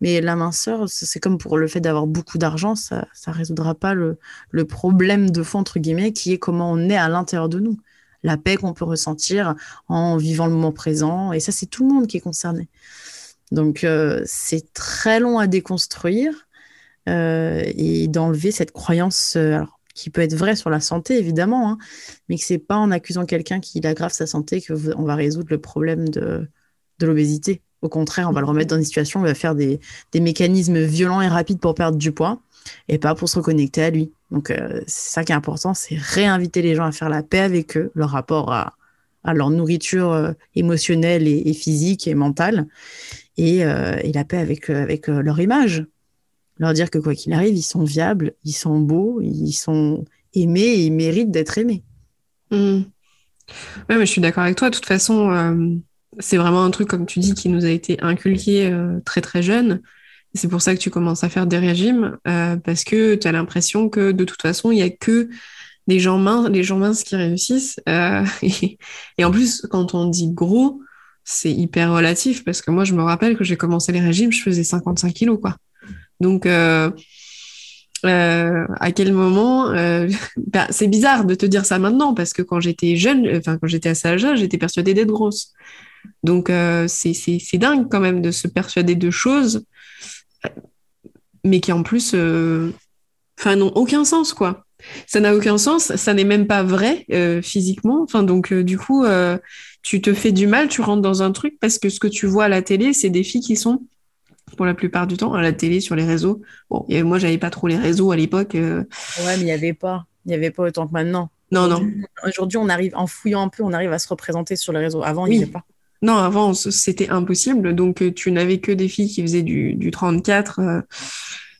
Mais la minceur, c'est comme pour le fait d'avoir beaucoup d'argent, ça ne résoudra pas le, problème de fond, entre guillemets, qui est comment on est à l'intérieur de nous la paix qu'on peut ressentir en vivant le moment présent. Et ça, c'est tout le monde qui est concerné. Donc, euh, c'est très long à déconstruire et d'enlever cette croyance euh, qui peut être vraie sur la santé, évidemment, hein, mais que c'est pas en accusant quelqu'un qui aggrave sa santé qu'on va résoudre le problème de, l'obésité. Au contraire, on va le remettre dans une situation où il va faire des, des mécanismes violents et rapides pour perdre du poids et pas pour se reconnecter à lui. Donc, euh, c'est ça qui est important, c'est réinviter les gens à faire la paix avec eux, leur rapport à, leur nourriture euh, émotionnelle et, physique et mentale, et, euh, la paix avec, avec leur image. Leur dire que quoi qu'il arrive, ils sont viables, ils sont beaux, ils sont aimés et ils méritent d'être aimés. Mmh. Oui, mais je suis d'accord avec toi. De toute façon, c'est vraiment un truc, comme tu dis, qui nous a été inculqué très très jeune. C'est pour ça que tu commences à faire des régimes, euh, parce que tu as l'impression que de toute façon, il n'y a que des gens minces, les gens minces qui réussissent. Euh, et, en plus, quand on dit gros, c'est hyper relatif, parce que moi, je me rappelle que j'ai commencé les régimes, je faisais 55 kilos, quoi. Donc, euh, à quel moment bah, C'est bizarre de te dire ça maintenant, parce que quand j'étais jeune, enfin, quand j'étais cet âge j'étais persuadée d'être grosse. Donc, c'est dingue quand même de se persuader de choses mais qui en plus, euh, enfin, n'ont aucun sens, quoi. Ça n'a aucun sens, ça n'est même pas vrai euh, physiquement. Enfin, donc, euh, du coup, tu te fais du mal, tu rentres dans un truc parce que ce que tu vois à la télé, c'est des filles qui sont, pour la plupart du temps, à la télé, sur les réseaux. Bon, et moi, j'avais pas trop les réseaux à l'époque. Ouais, mais il n'y avait pas. Il n'y avait pas autant que maintenant. Non, non. Aujourd'hui, on arrive, en fouillant un peu, on arrive à se représenter sur les réseaux. Avant, il n'y avait pas. Non, avant, c'était impossible. Donc, euh, tu n'avais que des filles qui faisaient du, 34,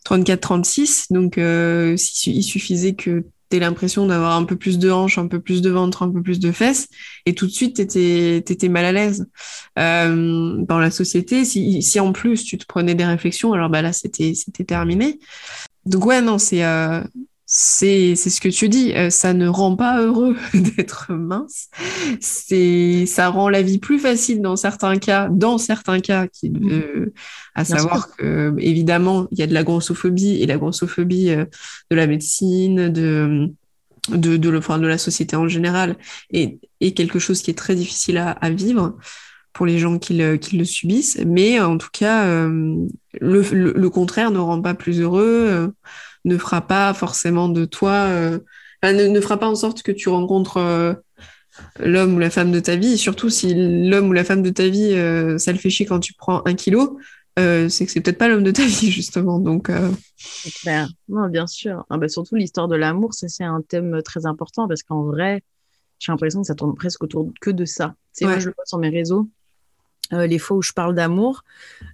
34-36. Euh, donc, euh, il suffisait que tu aies l'impression d'avoir un peu plus de hanches, un peu plus de ventre, un peu plus de fesses. Et tout de suite, tu étais, mal à l'aise. dans la société, si, en plus tu te prenais des réflexions, alors bah là, c'était terminé. Donc, ouais, non, c'est c'est ce que tu dis, euh, ça ne rend pas heureux d'être mince. C'est ça rend la vie plus facile dans certains cas, dans certains cas, qui, mmh. euh, à savoir que évidemment il y a de la grossophobie et la grossophobie euh, de la médecine, de de de, le, de la société en général est, est quelque chose qui est très difficile à, à vivre pour les gens qui le, qui le subissent. Mais en tout cas, le, le, le, contraire ne rend pas plus heureux ne fera pas forcément de toi, euh, ne, fera pas en sorte que tu rencontres euh, l'homme ou la femme de ta vie. surtout si l'homme ou la femme de ta vie, euh, ça le fait chier quand tu prends un kilo, c'est que c'est peut-être pas l'homme de ta vie, justement. Donc, C'est clair. Non, bien sûr. Ah, bah, surtout l'histoire de l'amour, ça, c'est un thème très important parce qu'en vrai, j'ai l'impression que ça tourne presque autour que de ça. C'est moi, je le vois sur mes réseaux. Euh, les fois où je parle d'amour,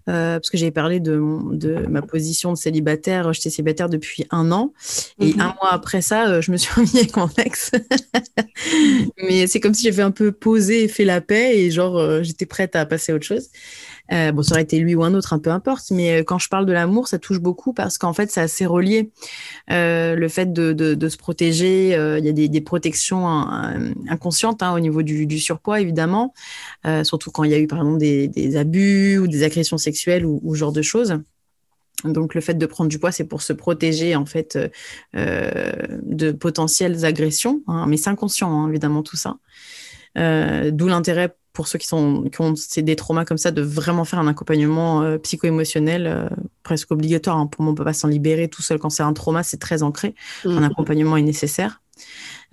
euh, parce que j'avais parlé de, de, ma position de célibataire. J'étais célibataire depuis un an. Et mhm. un mois après ça, euh, je me suis remis avec mon ex. Mais c'est comme si j'avais un peu posé et fait la paix et genre, j'étais prête à passer à autre chose. Euh, bon, ça aurait été lui ou un autre, un peu importe. Mais euh, quand je parle de l'amour, ça touche beaucoup parce qu'en fait, c'est assez relié. Euh, le fait de, de, se protéger, il y a des, protections inconscientes hein, au niveau du, du, surpoids, évidemment. surtout quand il y a eu, par exemple, des, des abus ou des agressions sexuelles ou, ce genre de choses. Donc le fait de prendre du poids, c'est pour se protéger en fait de potentielles agressions, hein, mais c'est inconscient hein, évidemment tout ça. D'où l'intérêt pour ceux qui, sont, qui ont des traumas comme ça, de vraiment faire un accompagnement euh, psycho-émotionnel euh, presque obligatoire. Hein. Pour moi, on ne peut pas s'en libérer tout seul quand c'est un trauma, c'est très ancré. Un mmh. accompagnement est nécessaire.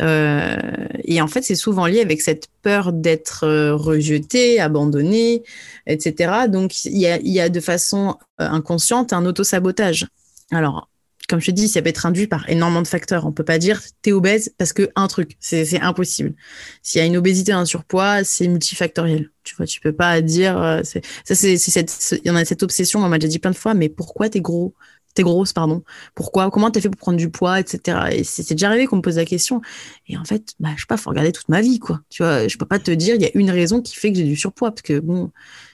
Euh, et en fait, c'est souvent lié avec cette peur d'être rejeté, abandonné, etc. Donc, il y a, y a, de façon inconsciente un auto-sabotage. Alors, comme je te dis, ça peut être induit par énormément de facteurs. On peut pas dire t'es obèse parce que un truc, c'est impossible. S'il y a une obésité, un surpoids, c'est multifactoriel. Tu vois, tu peux pas dire. Euh, ça, c'est cette. Il y en a cette obsession. On m'a déjà dit plein de fois. Mais pourquoi t'es gros t'es grosse, pardon? Pourquoi Comment t'as fait pour prendre du poids, etc. Et c'est déjà arrivé qu'on me pose la question. Et en fait, bah, je sais pas, faut regarder toute ma vie, quoi. Tu vois, je peux pas te dire, il y a une raison qui fait que j'ai du surpoids, parce que bon,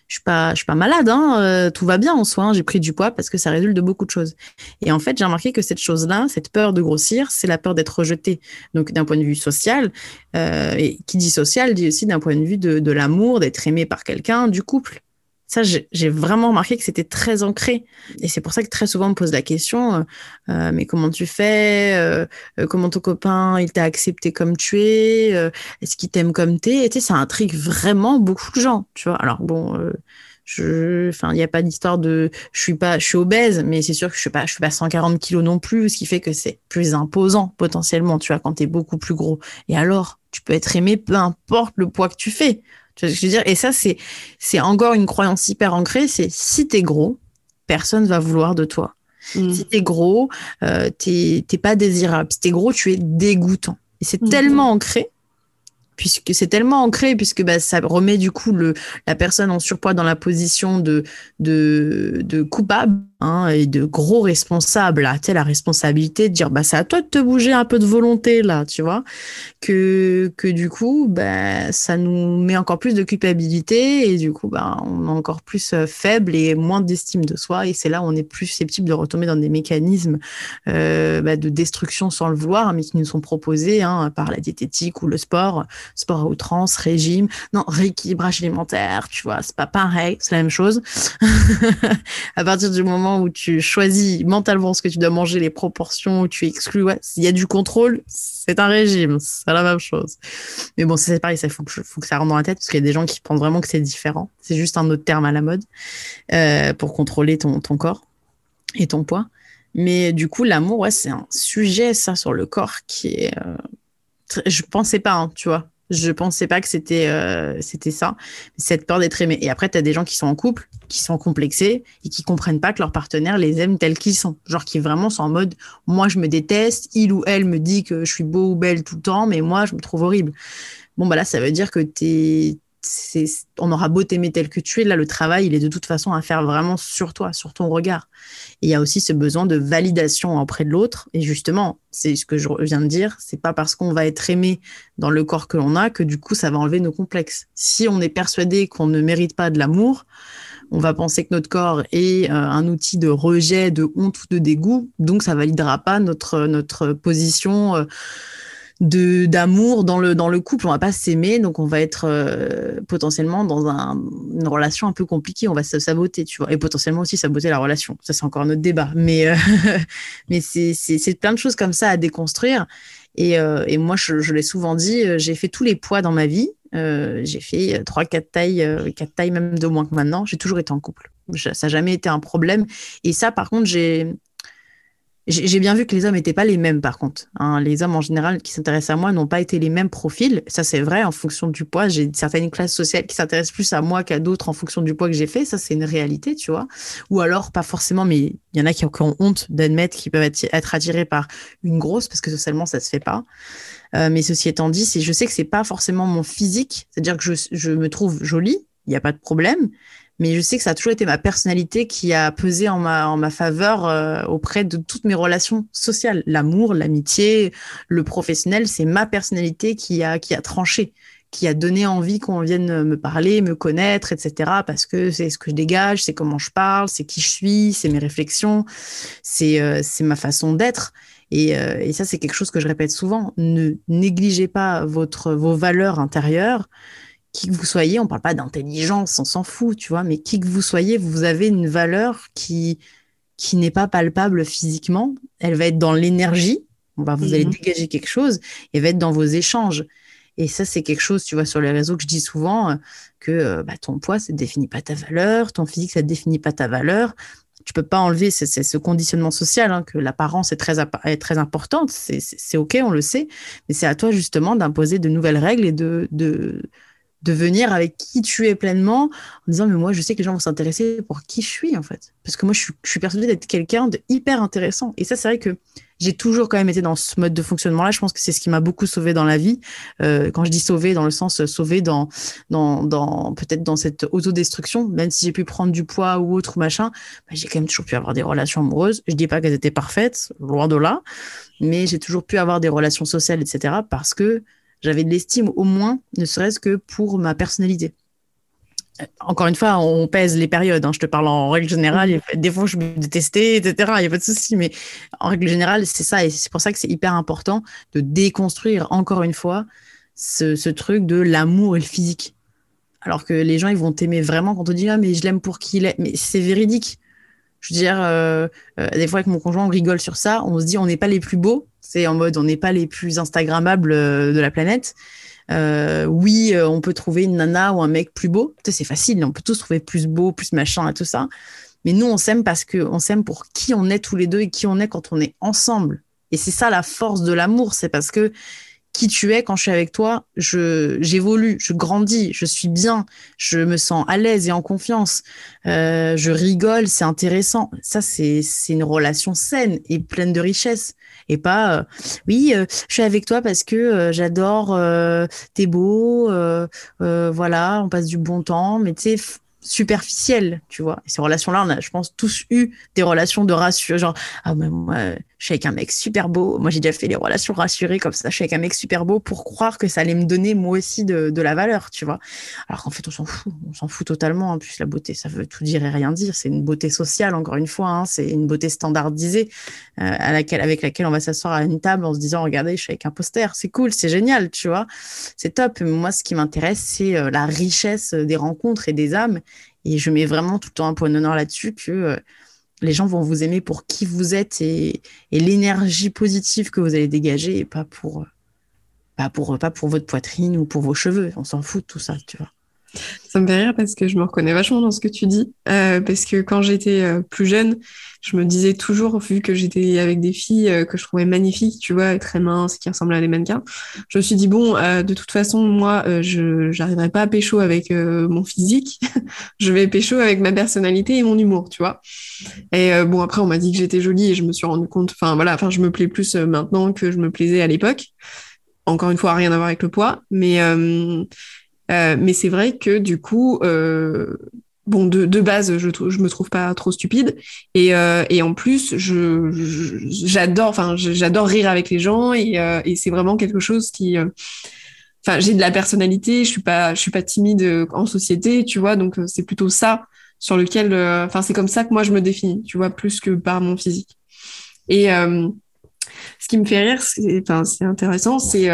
je suis pas, suis pas malade, hein, euh, tout va bien en soi. Hein, j'ai pris du poids parce que ça résulte de beaucoup de choses. Et en fait, j'ai remarqué que cette chose-là, cette peur de grossir, c'est la peur d'être rejeté. Donc, d'un point de vue social, euh, et qui dit social dit aussi d'un point de vue de l'amour, d'être aimé par quelqu'un, du couple. Ça, j'ai vraiment remarqué que c'était très ancré. Et c'est pour ça que très souvent on me pose la question, euh, euh mais comment tu fais euh, Comment ton copain, il t'a accepté comme tu es Est-ce qu'il t'aime comme t'es? Et tu sais, ça intrigue vraiment beaucoup de gens, tu vois. Alors bon, je, enfin, il n'y a pas d'histoire de, je suis pas, je suis obèse, mais c'est sûr que je suis pas, je suis pas 140 kilos non plus, ce qui fait que c'est plus imposant potentiellement, tu vois, quand tu es beaucoup plus gros. Et alors, tu peux être aimé peu importe le poids que tu fais. Je veux dire? Et ça, c'est, c'est encore une croyance hyper ancrée. C'est si t'es gros, personne va vouloir de toi. Mm. Si t'es gros, euh, t'es, pas désirable. Si t'es gros, tu es dégoûtant. Et c'est mm. tellement ancré puisque c'est tellement ancré, puisque bah, ça remet du coup le, la personne en surpoids dans la position de, de, de coupable hein, et de gros responsable. Là, tu la responsabilité de dire bah, c'est à toi de te bouger un peu de volonté, là, tu vois, que, que du coup, bah, ça nous met encore plus de culpabilité et du coup, bah, on est encore plus euh, faible et moins d'estime de soi. Et c'est là où on est plus susceptible de retomber dans des mécanismes euh, bah, de destruction sans le vouloir, mais qui nous sont proposés hein, par la diététique ou le sport sport à outrance, régime, non, rééquilibrage alimentaire, tu vois, c'est pas pareil, c'est la même chose. à partir du moment où tu choisis mentalement ce que tu dois manger, les proportions, où tu exclus, ouais, s'il y a du contrôle, c'est un régime, c'est la même chose. Mais bon, c'est pareil, ça faut que, ça rentre dans la tête parce qu'il y a des gens qui pensent vraiment que c'est différent. C'est juste un autre terme à la mode euh, pour contrôler ton, ton corps et ton poids. Mais du coup, l'amour, ouais, c'est un sujet, ça, sur le corps qui est. Euh, je pensais pas, hein, tu vois. Je pensais pas que c'était euh, c'était ça, cette peur d'être aimé. Et après, tu as des gens qui sont en couple, qui sont complexés et qui comprennent pas que leur partenaire les aime tels qu'ils sont. Genre qui vraiment sont en mode, moi je me déteste, il ou elle me dit que je suis beau ou belle tout le temps, mais moi je me trouve horrible. Bon, bah là, ça veut dire que tu on aura beau t'aimer tel que tu es, là, le travail, il est de toute façon à faire vraiment sur toi, sur ton regard. Et il y a aussi ce besoin de validation auprès de l'autre. Et justement, c'est ce que je viens de dire, c'est pas parce qu'on va être aimé dans le corps que l'on a que du coup, ça va enlever nos complexes. Si on est persuadé qu'on ne mérite pas de l'amour, on va penser que notre corps est euh, un outil de rejet, de honte ou de dégoût, donc ça validera pas notre, notre position. Euh, de d'amour dans le dans le couple. On va pas s'aimer donc on va être euh, potentiellement dans un, une relation un peu compliquée. On va se saboter tu vois. Et potentiellement aussi saboter la relation. Ça c'est encore un autre débat. Mais euh, mais c'est c'est plein de choses comme ça à déconstruire. Et, euh, et moi je, je l'ai souvent dit j'ai fait tous les poids dans ma vie. J'ai fait trois quatre tailles quatre tailles même de moins que maintenant. J'ai toujours été en couple. Ça n'a jamais été un problème. Et ça par contre j'ai j'ai bien vu que les hommes n'étaient pas les mêmes, par contre. Hein. Les hommes, en général, qui s'intéressent à moi, n'ont pas été les mêmes profils. Ça, c'est vrai, en fonction du poids. J'ai certaines classes sociales qui s'intéressent plus à moi qu'à d'autres en fonction du poids que j'ai fait. Ça, c'est une réalité, tu vois. Ou alors, pas forcément, mais il y en a qui ont, honte d'admettre qu'ils peuvent être, attirés par une grosse, parce que socialement, ça se fait pas. Euh, mais ceci étant dit, je sais que c'est pas forcément mon physique. C'est-à-dire que je me trouve jolie, il n'y a pas de problème mais je sais que ça a toujours été ma personnalité qui a pesé en ma, en ma faveur euh, auprès de toutes mes relations sociales. L'amour, l'amitié, le professionnel, c'est ma personnalité qui a, qui a tranché, qui a donné envie qu'on vienne me parler, me connaître, etc. Parce que c'est ce que je dégage, c'est comment je parle, c'est qui je suis, c'est mes réflexions, c'est euh, ma façon d'être. Et, euh, et ça, c'est quelque chose que je répète souvent. Ne négligez pas votre, vos valeurs intérieures qui que vous soyez, on parle pas d'intelligence, on s'en fout, tu vois, mais qui que vous soyez, vous avez une valeur qui, qui n'est pas palpable physiquement. Elle va être dans l'énergie. On va, vous allez mhm. dégager quelque chose et va être dans vos échanges. Et ça, c'est quelque chose, tu vois, sur les réseaux que je dis souvent, euh, que euh, bah, ton poids, ça ne définit pas ta valeur, ton physique, ça ne définit pas ta valeur. Tu peux pas enlever ce, ce conditionnement social, hein, que l'apparence est très, est très importante, c'est OK, on le sait, mais c'est à toi justement d'imposer de nouvelles règles et de, de, de venir avec qui tu es pleinement en disant mais moi je sais que les gens vont s'intéresser pour qui je suis en fait. Parce que moi je suis, persuadée d'être quelqu'un de hyper intéressant. Et ça c'est vrai que j'ai toujours quand même été dans ce mode de fonctionnement là je pense que c'est ce qui m'a beaucoup sauvé dans la vie. Euh, quand je dis sauvé dans le sens sauvé dans dans, dans peut-être dans cette autodestruction même si j'ai pu prendre du poids ou autre machin bah, j'ai quand même toujours pu avoir des relations amoureuses. Je dis pas qu'elles étaient parfaites loin de là mais j'ai toujours pu avoir des relations sociales etc parce que j'avais de l'estime au moins, ne serait-ce que pour ma personnalité. Encore une fois, on pèse les périodes. Hein. Je te parle en règle générale. Des fois, je me détestais, etc. Il n'y a pas de souci. Mais en règle générale, c'est ça. Et c'est pour ça que c'est hyper important de déconstruire, encore une fois, ce, truc de l'amour et le physique. Alors que les gens, ils vont t'aimer vraiment quand on te dit Ah, mais je l'aime pour qui il est. Mais c'est véridique. Je veux dire, euh, euh, des fois avec mon conjoint, on rigole sur ça. On se dit, on n'est pas les plus beaux. C'est en mode, on n'est pas les plus Instagrammables euh, de la planète. oui, on peut trouver une nana ou un mec plus beau. C'est facile, on peut tous trouver plus beau, plus machin et tout ça. Mais nous, on s'aime parce qu'on s'aime pour qui on est tous les deux et qui on est quand on est ensemble. Et c'est ça la force de l'amour, c'est parce que qui tu es quand je suis avec toi, j'évolue, je grandis, je suis bien, je me sens à l'aise et en confiance, euh, je rigole, c'est intéressant. Ça, c'est c'est une relation saine et pleine de richesse et pas euh, oui, euh, je suis avec toi parce que j'adore, t'es beau, voilà, on passe du bon temps, mais tu sais superficielle, tu vois. Et ces relations-là, on a, je pense, tous eu des relations de rassurance. Genre, ah, moi, je suis avec un mec super beau. Moi, j'ai déjà fait les relations rassurées comme ça. Je suis avec un mec super beau pour croire que ça allait me donner, moi aussi, de, de la valeur, tu vois. Alors qu'en fait, on s'en fout. On s'en fout totalement. En plus, la beauté, ça veut tout dire et rien dire. C'est une beauté sociale, encore une fois. Hein. C'est une beauté standardisée euh, à laquelle, avec laquelle on va s'asseoir à une table en se disant, regardez, je suis avec un poster. C'est cool, c'est génial, tu vois. C'est top. Mais moi, ce qui m'intéresse, c'est euh, la richesse des rencontres et des âmes et je mets vraiment tout le temps un point d'honneur là-dessus que euh, les gens vont vous aimer pour qui vous êtes et, l'énergie positive que vous allez dégager et pas pour, euh, pas pour, pas pour votre poitrine ou pour vos cheveux. On s'en fout de tout ça, tu vois. Ça me fait rire parce que je me reconnais vachement dans ce que tu dis. Euh, parce que quand j'étais euh, plus jeune, je me disais toujours, vu que j'étais avec des filles euh, que je trouvais magnifiques, tu vois, très minces, qui ressemblaient à des mannequins, je me suis dit, bon, de toute façon, moi, je n'arriverai pas à pécho avec mon physique. je vais pécho avec ma personnalité et mon humour, tu vois. Et bon, après, on m'a dit que j'étais jolie et je me suis rendu compte, enfin voilà, enfin, je me plais plus maintenant que je me plaisais à l'époque. Encore une fois, rien à voir avec le poids, mais euh, mais c'est vrai que du coup, euh, bon, de, de base, je, je me trouve pas trop stupide. Et, euh, et en plus, je, j'adore, enfin, j'adore rire avec les gens et, et c'est vraiment quelque chose qui, enfin, j'ai de la personnalité. Je suis pas, je suis pas timide en société, tu vois. Donc c'est plutôt ça sur lequel, enfin, c'est comme ça que moi je me définis, tu vois, plus que par mon physique. Et ce qui me fait rire, c'est, enfin, c'est intéressant, c'est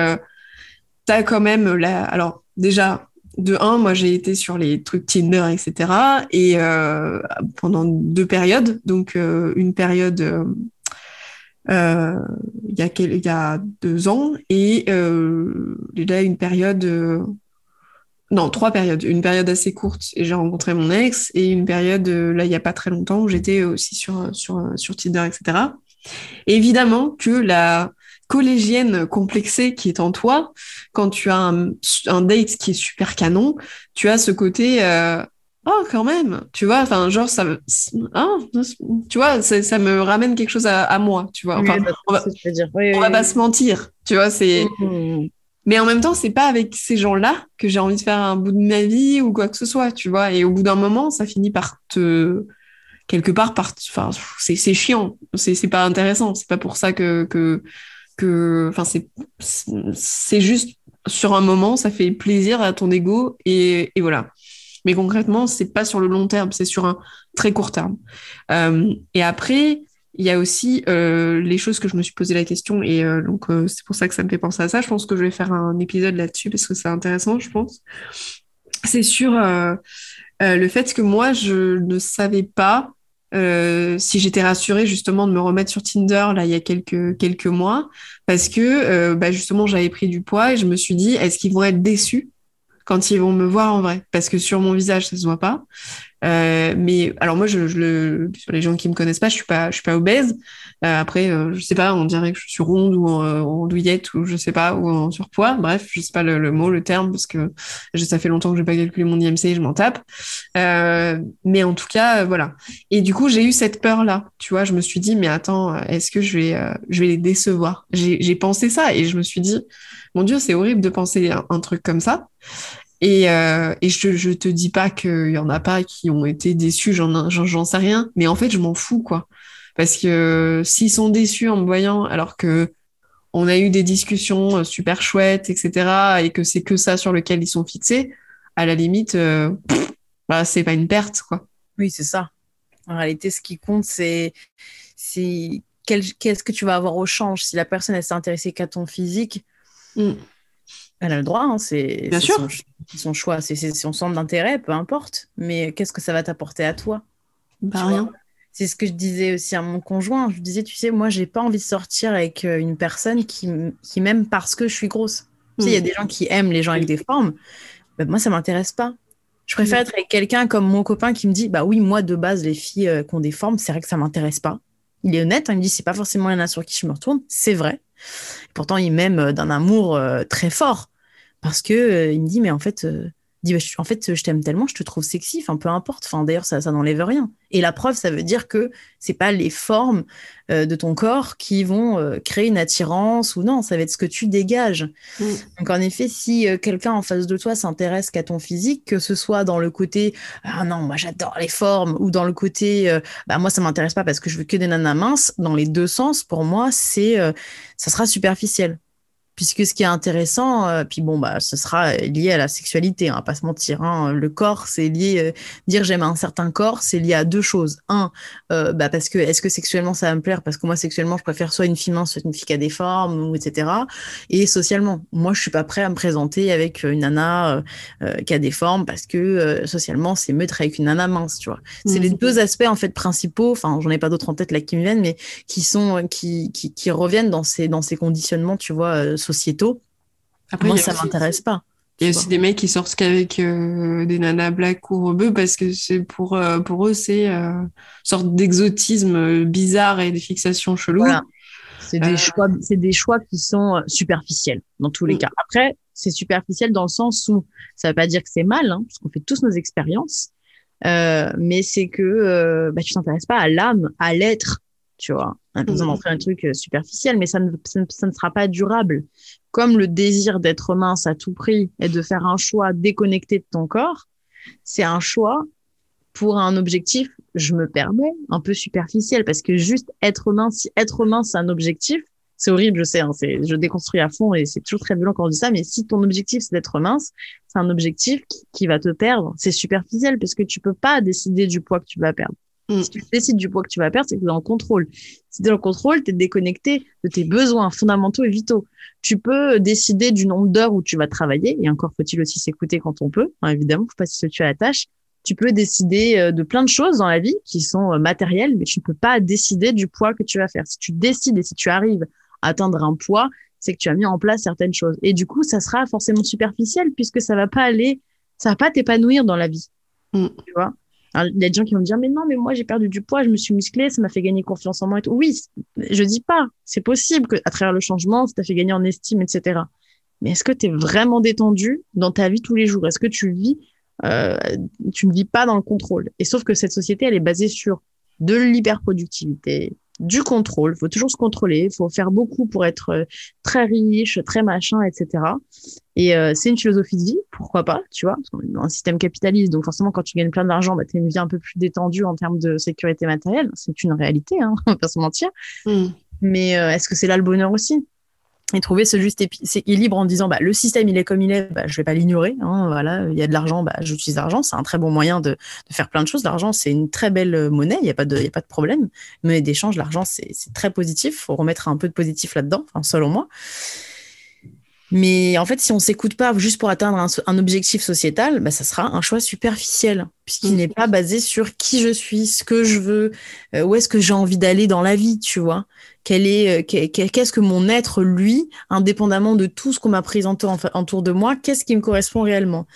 t'as quand même la, alors déjà, de un, moi j'ai été sur les trucs Tinder, etc. Et euh, pendant deux périodes, donc euh, une période euh, il y, a deux ans et là une période non trois périodes, une période assez courte et j'ai rencontré mon ex et une période là il y a pas très longtemps où j'étais aussi sur sur sur Tinder, etc. Et évidemment que la collégienne complexée qui est en toi, quand tu as un, date qui est super canon, tu as ce côté euh, oh quand même, tu vois, enfin genre ça, oh, tu vois, ça, me ramène quelque chose à, moi, tu vois. Enfin, on va, va pas se mentir, tu vois, c'est. Mmh. Mais en même temps, c'est pas avec ces gens-là que j'ai envie de faire un bout de ma vie ou quoi que ce soit, tu vois. Et au bout d'un moment, ça finit par te quelque part par enfin c'est chiant c'est pas intéressant c'est pas pour ça que que que, enfin, c'est, c'est juste sur un moment, ça fait plaisir à ton ego et, et voilà. Mais concrètement, c'est pas sur le long terme, c'est sur un très court terme. Euh, et après, il y a aussi euh, les choses que je me suis posé la question et euh, donc c'est pour ça que ça me fait penser à ça. Je pense que je vais faire un épisode là-dessus parce que c'est intéressant, je pense. C'est sur le fait que moi, je ne savais pas euh, si j'étais rassurée justement de me remettre sur Tinder là il y a quelques quelques mois parce que euh, bah, justement j'avais pris du poids et je me suis dit est-ce qu'ils vont être déçus quand ils vont me voir en vrai? Parce que sur mon visage ça se voit pas Euh, mais alors moi, je, je le, sur les gens qui me connaissent pas, je suis pas, je suis pas obèse. Euh, après, euh, je sais pas, on dirait que je suis ronde ou en, en, douillette ou je sais pas ou en surpoids. Bref, je sais pas le, le mot, le terme parce que ça fait longtemps que j'ai pas calculé mon IMC et je m'en tape. Euh, mais en tout cas, voilà. Et du coup, j'ai eu cette peur là. Tu vois, je me suis dit, mais attends, est-ce que je vais, je vais les décevoir? J'ai pensé ça et je me suis dit, mon Dieu, c'est horrible de penser un truc comme ça. Et, euh, et je, je te dis pas qu'il y en a pas qui ont été déçus, j'en sais rien, mais en fait, je m'en fous, quoi. Parce que s'ils sont déçus en me voyant, alors que on a eu des discussions euh, super chouettes, etc., et que c'est que ça sur lequel ils sont fixés, à la limite, euh, bah, c'est pas une perte, quoi. Oui, c'est ça. En réalité, ce qui compte, c'est qu'est-ce que tu vas avoir au change? Si la personne, elle s'est intéressée qu'à ton physique, mm. Elle a le droit, hein, c'est son, son, choix, c'est son centre d'intérêt, peu importe. Mais qu'est-ce que ça va t'apporter à toi? Bah, Rien. C'est ce que je disais aussi à mon conjoint. Je disais, tu sais, moi, j'ai pas envie de sortir avec euh, une personne qui, qui m'aime parce que je suis grosse. Tu sais, il y a mm. des gens qui aiment les gens avec des formes. Bah, moi, ça m'intéresse pas. Je préfère mm. être avec quelqu'un comme mon copain qui me dit, bah oui, moi, de base, les filles euh, qui ont des formes, c'est vrai que ça m'intéresse pas. Il est honnête, hein, il me dit, c'est pas forcément l'un sur qui je me retourne. C'est vrai. Pourtant, il m'aime euh, d'un amour très fort parce que euh, il me dit mais en fait euh, dit, bah, en fait je t'aime tellement je te trouve sexy enfin peu importe. Enfin d'ailleurs ça, ça n'enlève rien. Et la preuve ça veut dire que c'est pas les formes euh, de ton corps qui vont créer une attirance ou non. Ça va être ce que tu dégages. Mm. donc en effet si quelqu'un en face de toi s'intéresse qu'à ton physique que ce soit dans le côté ah non moi j'adore les formes ou dans le côté bah moi ça m'intéresse pas parce que je veux que des nanas minces dans les deux sens pour moi c'est ça sera superficiel puisque ce qui est intéressant, euh, puis bon, bah, ce sera lié à la sexualité, hein, pas se mentir. Hein. Le corps, c'est lié, euh, dire j'aime un certain corps, c'est lié à deux choses. Un, euh, bah, parce que est-ce que sexuellement ça va me plaire? Parce que moi, sexuellement, je préfère soit une fille mince, soit une fille qui a des formes, ou etc. Et socialement, moi, je suis pas prêt à me présenter avec une nana qui a des formes parce que socialement, c'est mieux avec une nana mince, tu vois. C'est les mmh. deux aspects, en fait, principaux, enfin, j'en ai pas d'autres en tête là qui me viennent, mais qui sont, qui, qui, qui reviennent dans ces, dans ces conditionnements, tu vois, sociétaux. Après, Moi, ça m'intéresse pas. Il y a aussi des mecs qui sortent qu'avec euh, des nanas black ou rebeux parce que c'est pour, euh, pour eux, c'est euh, une sorte d'exotisme bizarre et des fixations cheloues. C'est des, choix, c'est des choix qui sont superficiels dans tous les mm. cas. Après, c'est superficiel dans le sens où ça veut pas dire que c'est mal, hein, parce qu'on fait tous nos expériences, mais c'est que bah, tu t'intéresses pas à l'âme, à l'être, tu vois. On besoin d'en un truc euh, superficiel, mais ça ne, ça ne, sera pas durable. Comme le désir d'être mince à tout prix et de faire un choix déconnecté de ton corps, c'est un choix pour un objectif, je me permets, un peu superficiel, parce que juste être mince, être mince, c'est un objectif, c'est horrible, je sais, hein, je déconstruis à fond et c'est toujours très violent quand on dit ça, mais si ton objectif c'est d'être mince, c'est un objectif qui, qui va te perdre, c'est superficiel parce que tu peux pas décider du poids que tu vas perdre. Mm. Si tu décides du poids que tu vas perdre, c'est que tu es dans le contrôle. Si tu es dans le contrôle, tu es déconnecté de tes besoins fondamentaux et vitaux. Tu peux décider du nombre d'heures où tu vas travailler, et encore faut-il aussi s'écouter quand on peut, hein, évidemment, faut pas se tuer à la tâche. Tu peux décider euh, de plein de choses dans la vie qui sont euh, matérielles, mais tu ne peux pas décider du poids que tu vas faire. Si tu décides et si tu arrives à atteindre un poids, c'est que tu as mis en place certaines choses. Et du coup, ça sera forcément superficiel puisque ça va pas aller, ça va pas t'épanouir dans la vie. Mm. Tu vois? Il y a des gens qui vont me dire, mais non, mais moi, j'ai perdu du poids, je me suis musclée, ça m'a fait gagner confiance en moi et tout. Oui, je dis pas, c'est possible que, à travers le changement, ça t'a fait gagner en estime, etc. Mais est-ce que tu es vraiment détendu dans ta vie tous les jours? Est-ce que tu vis, euh, tu ne vis pas dans le contrôle? Et sauf que cette société, elle est basée sur de l'hyperproductivité, du contrôle. Il faut toujours se contrôler. Il faut faire beaucoup pour être euh, très riche, très machin, etc. Et euh, c'est une philosophie de vie, pourquoi pas, tu vois, parce qu'on est dans un système capitaliste, donc forcément quand tu gagnes plein d'argent, bah, tu as une vie un peu plus détendue en termes de sécurité matérielle. C'est une réalité, hein, on va pas se mentir. Mm. Mais euh, est-ce que c'est là le bonheur aussi? Et trouver ce juste équilibre en disant bah, le système il est comme il est, bah, je vais pas l'ignorer. Hein, voilà, il y a de l'argent, bah, j'utilise l'argent, c'est un très bon moyen de, de faire plein de choses. L'argent c'est une très belle euh, monnaie, il y a pas de, y a pas de problème. Mais d'échange, l'argent c'est très positif. Faut remettre un peu de positif là-dedans, enfin, selon moi. Mais en fait, si on s'écoute pas juste pour atteindre un, objectif sociétal, bah, ça sera un choix superficiel, puisqu'il n'est pas basé sur qui je suis, ce que je veux, euh, où est-ce que j'ai envie d'aller dans la vie, tu vois. Quel est, euh, qu'est-ce que mon être, lui, indépendamment de tout ce qu'on m'a présenté en, autour de moi, qu'est-ce qui me correspond réellement?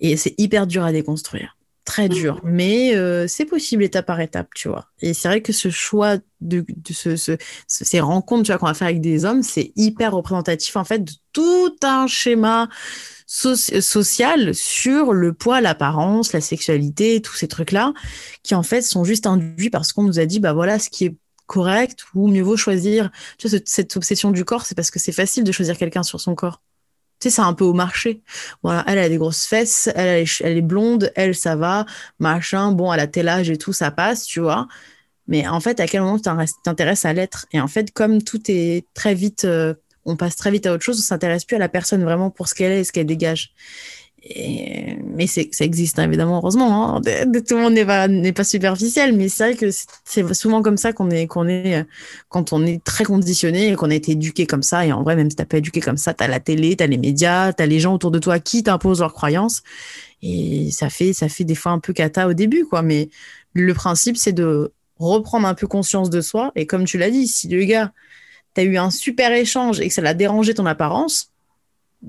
Et c'est hyper dur à déconstruire. très dur. Mais euh, c'est possible étape par étape, tu vois. Et c'est vrai que ce choix de, ce, ces rencontres, tu vois, qu'on va faire avec des hommes, c'est hyper représentatif, en fait, de tout un schéma social sur le poids, l'apparence, la sexualité, tous ces trucs-là, qui en fait sont juste induits parce qu'on nous a dit, bah voilà, ce qui est correct, ou mieux vaut choisir. Tu vois, cette obsession du corps, c'est parce que c'est facile de choisir quelqu'un sur son corps. Tu sais, c'est un peu au marché. Voilà, elle a des grosses fesses, elle, est blonde, elle, ça va, machin, bon, elle a tel âge et tout, ça passe, tu vois. Mais en fait, à quel moment tu t'intéresses à l'être? Et en fait, comme tout est très vite, euh, on passe très vite à autre chose, on s'intéresse plus à la personne vraiment pour ce qu'elle est et ce qu'elle dégage mais ça existe hein, évidemment, heureusement. Hein. tout le monde n'est pas, pas superficiel, mais c'est vrai que c'est souvent comme ça qu'on est, qu'on est, quand on est très conditionné et qu'on a été éduqué comme ça. Et en vrai, même si t'as pas éduqué comme ça, t'as la télé, t'as les médias, t'as les gens autour de toi qui t'imposent leurs croyances. Et ça fait, ça fait des fois un peu cata au début, quoi. Mais le principe, c'est de reprendre un peu conscience de soi. Et comme tu l'as dit, si le gars, t'as eu un super échange et que ça l'a dérangé ton apparence,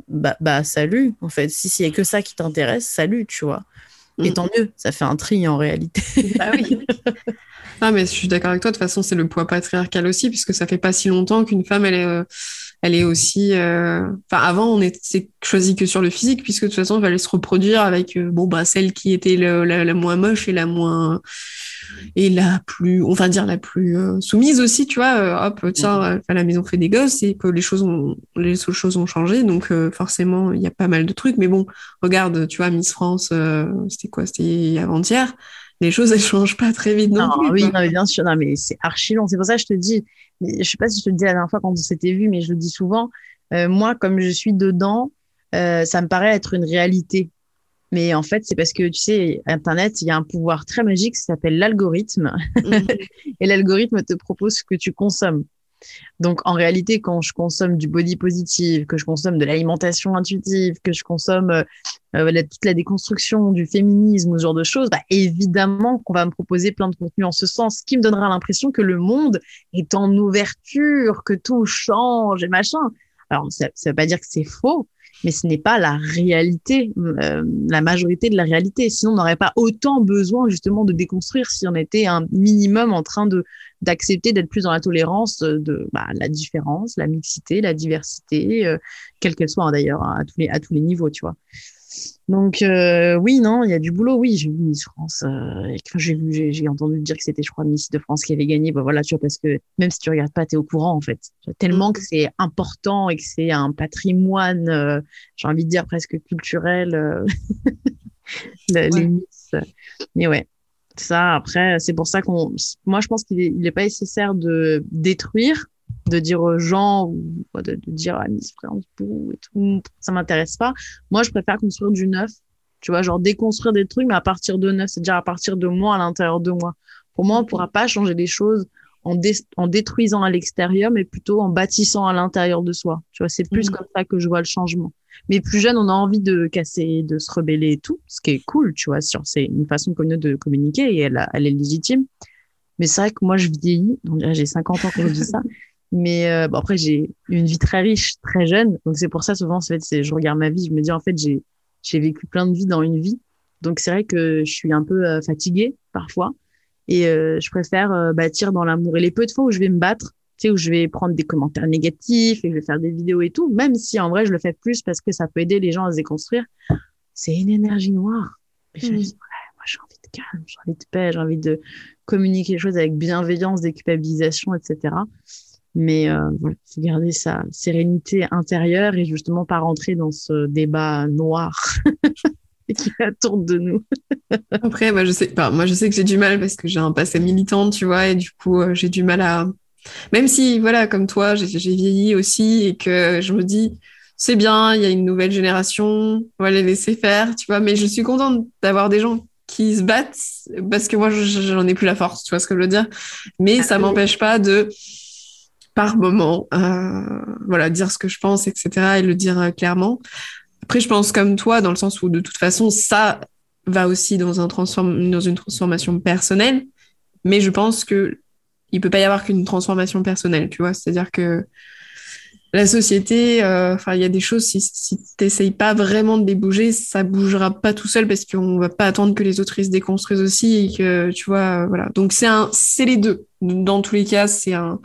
bah, bah salut, en fait. Si s'il n'y a que ça qui t'intéresse, salut, tu vois. Et mm. tant mieux, ça fait un tri en réalité. Bah oui. ah, mais je suis d'accord avec toi. De toute façon, c'est le poids patriarcal aussi, puisque ça fait pas si longtemps qu'une femme, elle est, euh, elle est aussi. Euh, enfin, avant, on était choisi que sur le physique, puisque de toute façon, il fallait se reproduire avec euh, bon, bah, celle qui était la, moins moche et la moins et la plus, on va dire la plus euh, soumise aussi, tu vois. Hop, tiens, mhm. à la maison fait des gosses et que les choses ont, les choses ont changé, donc euh, forcément il y a pas mal de trucs. Mais bon, regarde, tu vois, Miss France, c'était quoi? C'était avant-hier. Les choses elles changent pas très vite non, Oui, non, mais bien sûr, non, mais c'est archi long. C'est pour ça que je te dis. Je sais pas si je te le dis la dernière fois quand on s'était vu, mais je le dis souvent. moi, comme je suis dedans, ça me paraît être une réalité. Mais en fait, c'est parce que, tu sais, Internet, il y a un pouvoir très magique, ça s'appelle l'algorithme. Mhm. et l'algorithme te propose ce que tu consommes. Donc, en réalité, quand je consomme du body positive, que je consomme de l'alimentation intuitive, que je consomme euh, euh, toute la déconstruction du féminisme ce genre de choses, bah, évidemment qu'on va me proposer plein de contenus en ce sens, qui me donnera l'impression que le monde est en ouverture, que tout change et machin. Alors, ça ne veut pas dire que c'est faux, mais ce n'est pas la réalité, euh, la majorité de la réalité. Sinon, on n'aurait pas autant besoin justement de déconstruire si on était un minimum en train de d'accepter d'être plus dans la tolérance de bah, la différence, la mixité, la diversité, euh, quelle qu'elle soit hein, d'ailleurs à tous les à tous les niveaux, tu vois. Donc euh, oui, non, il y a du boulot. Oui, j'ai vu Miss France. Euh, j'ai vu, j'ai entendu dire que c'était, je crois, Miss de France qui avait gagné. Bah voilà, tu vois, parce que même si tu regardes pas, tu es au courant en fait. Tellement que c'est important et que c'est un patrimoine, euh, j'ai envie de dire presque culturel, euh, les Miss. Mais ouais, ça après, c'est pour ça qu'on, moi, je pense qu'il est, il est pas nécessaire de détruire de dire aux gens ou de, dire à Miss France et tout, ça m'intéresse pas. Moi, je préfère construire du neuf. Tu vois, genre déconstruire des trucs, mais à partir de neuf, c'est-à-dire à partir de moi, à l'intérieur de moi. Pour moi, on pourra pas changer les choses en, en détruisant à l'extérieur, mais plutôt en bâtissant à l'intérieur de soi. Tu vois, c'est plus mhm. comme ça que je vois le changement. Mais plus jeune, on a envie de casser, de se rebeller et tout, ce qui est cool, tu vois. C'est une façon commune de communiquer et elle, elle est légitime. Mais c'est vrai que moi, je vieillis, donc j'ai 50 ans quand je dis ça. Mais euh, bon, après, j'ai eu une vie très riche, très jeune. Donc, c'est pour ça, souvent, en fait, je regarde ma vie, je me dis, en fait, j'ai, j'ai vécu plein de vies dans une vie. Donc, c'est vrai que je suis un peu euh, fatiguée parfois. Et euh, je préfère bâtir dans l'amour. Et les peu de fois où je vais me battre, tu sais, où je vais prendre des commentaires négatifs et je vais faire des vidéos et tout, même si en vrai, je le fais plus parce que ça peut aider les gens à se déconstruire, c'est une énergie noire. Et je me dis, ouais, moi, j'ai envie de calme, j'ai envie de paix, j'ai envie de communiquer les choses avec bienveillance, déculpabilisation, etc. Mais euh, voilà, faut garder sa sérénité intérieure et justement pas rentrer dans ce débat noir qui tourne de nous. Après, moi je sais, moi je sais que j'ai du mal parce que j'ai un passé militant, tu vois, et du coup euh, j'ai du mal à, même si voilà, comme toi, j'ai vieilli aussi et que je me dis c'est bien, il y a une nouvelle génération, on va les laisser faire, tu vois, mais je suis contente d'avoir des gens qui se battent parce que moi j'en ai plus la force, tu vois ce que je veux dire, mais ah ça m'empêche pas de par moment, euh, voilà, dire ce que je pense, etc., et le dire euh, clairement. Après, je pense comme toi, dans le sens où de toute façon, ça va aussi dans, un transform dans une transformation personnelle, mais je pense que il peut pas y avoir qu'une transformation personnelle, tu vois. C'est-à-dire que la société, euh, enfin, il y a des choses, si, si tu pas vraiment de les bouger, ça bougera pas tout seul parce qu'on va pas attendre que les autres se déconstruisent aussi et que, tu vois, euh, voilà. Donc, c'est un, c'est les deux. Dans tous les cas, c'est un,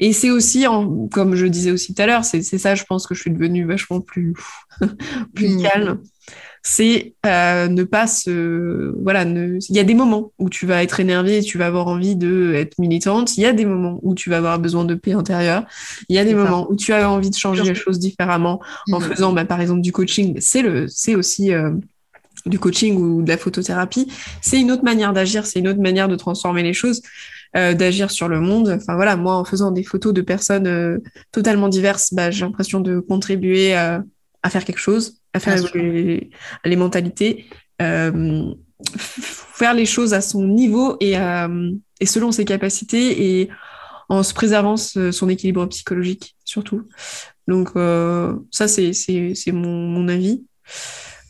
et c'est aussi, en, comme je disais aussi tout à l'heure, c'est, c'est ça, je pense que je suis devenue vachement plus, plus mmh. calme c'est euh, ne pas se voilà il y a des moments où tu vas être énervé et tu vas avoir envie de être militante. Il y a des moments où tu vas avoir besoin de paix intérieure. Il y a des moments où tu as envie de changer les choses différemment en mhm. faisant bah, par exemple du coaching. C'est le c'est aussi euh, du coaching ou de la photothérapie. C'est une autre manière d'agir. C'est une autre manière de transformer les choses euh, d'agir sur le monde. Enfin voilà moi en faisant des photos de personnes totalement diverses bah, j'ai l'impression de contribuer à faire quelque chose à faire les, mentalités, euh, faire les choses à son niveau et, euh, et, selon ses capacités et en se préservant son équilibre psychologique surtout. Donc euh, ça, c'est mon, mon, avis.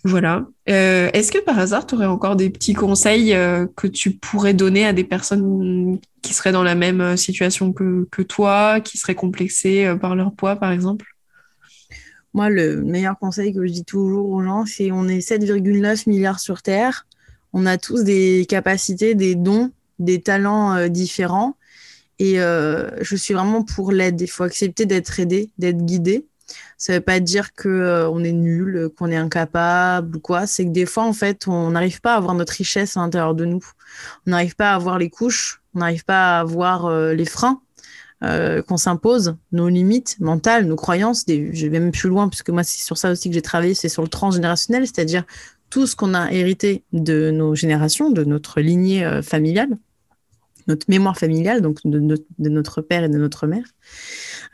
Voilà. Est-ce que par hasard, tu aurais encore des petits conseils que tu pourrais donner à des personnes qui seraient dans la même situation que, que toi, qui seraient complexées par leur poids, par exemple? Moi, le meilleur conseil que je dis toujours aux gens, c'est on est 7,9 milliards sur Terre. On a tous des capacités, des dons, des talents euh, différents. Et euh, je suis vraiment pour l'aide. Il faut accepter d'être aidé, d'être guidé. Ça ne veut pas dire qu'on euh, on est nul, qu'on est incapable ou quoi. C'est que des fois, en fait, on n'arrive pas à avoir notre richesse à l'intérieur de nous. On n'arrive pas à avoir les couches, on n'arrive pas à avoir les freins euh, qu'on s'impose, nos limites mentales, nos croyances. je vais même plus loin, puisque moi, c'est sur ça aussi que j'ai travaillé, c'est sur le transgénérationnel, c'est-à-dire tout ce qu'on a hérité de nos générations, de notre lignée euh, familiale, notre mémoire familiale, donc de, notre père et de notre mère.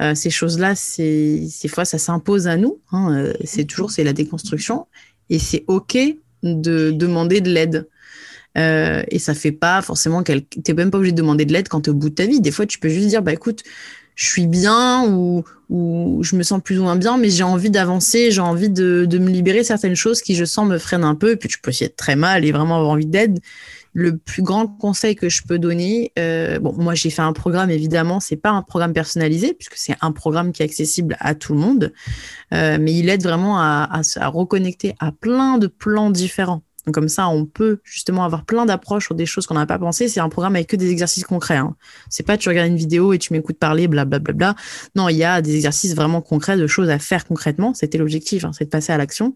Euh, ces choses-là, ces fois, ça s'impose à nous. Hein, c'est toujours, c'est la déconstruction. Et c'est OK de demander de l'aide. Euh, et ça fait pas forcément Tu T'es même pas obligé de demander de l'aide quand t'es au bout de ta vie. Des fois, tu peux juste dire, bah écoute, je suis bien ou, ou je me sens plus ou moins bien, mais j'ai envie d'avancer, j'ai envie de, de, me libérer certaines choses qui, je sens, me freinent un peu. Et puis, tu peux aussi être très mal et vraiment avoir envie d'aide. Le plus grand conseil que je peux donner, euh, bon, moi j'ai fait un programme évidemment, c'est pas un programme personnalisé puisque c'est un programme qui est accessible à tout le monde, euh, mais il aide vraiment à, à, à reconnecter à plein de plans différents comme ça, on peut justement avoir plein d'approches sur des choses qu'on n'a pas pensé. C'est un programme avec que des exercices concrets. Hein. C'est pas tu regardes une vidéo et tu m'écoutes parler, blablabla. Bla, bla. Non, il y a des exercices vraiment concrets, de choses à faire concrètement. C'était l'objectif, hein, c'est de passer à l'action.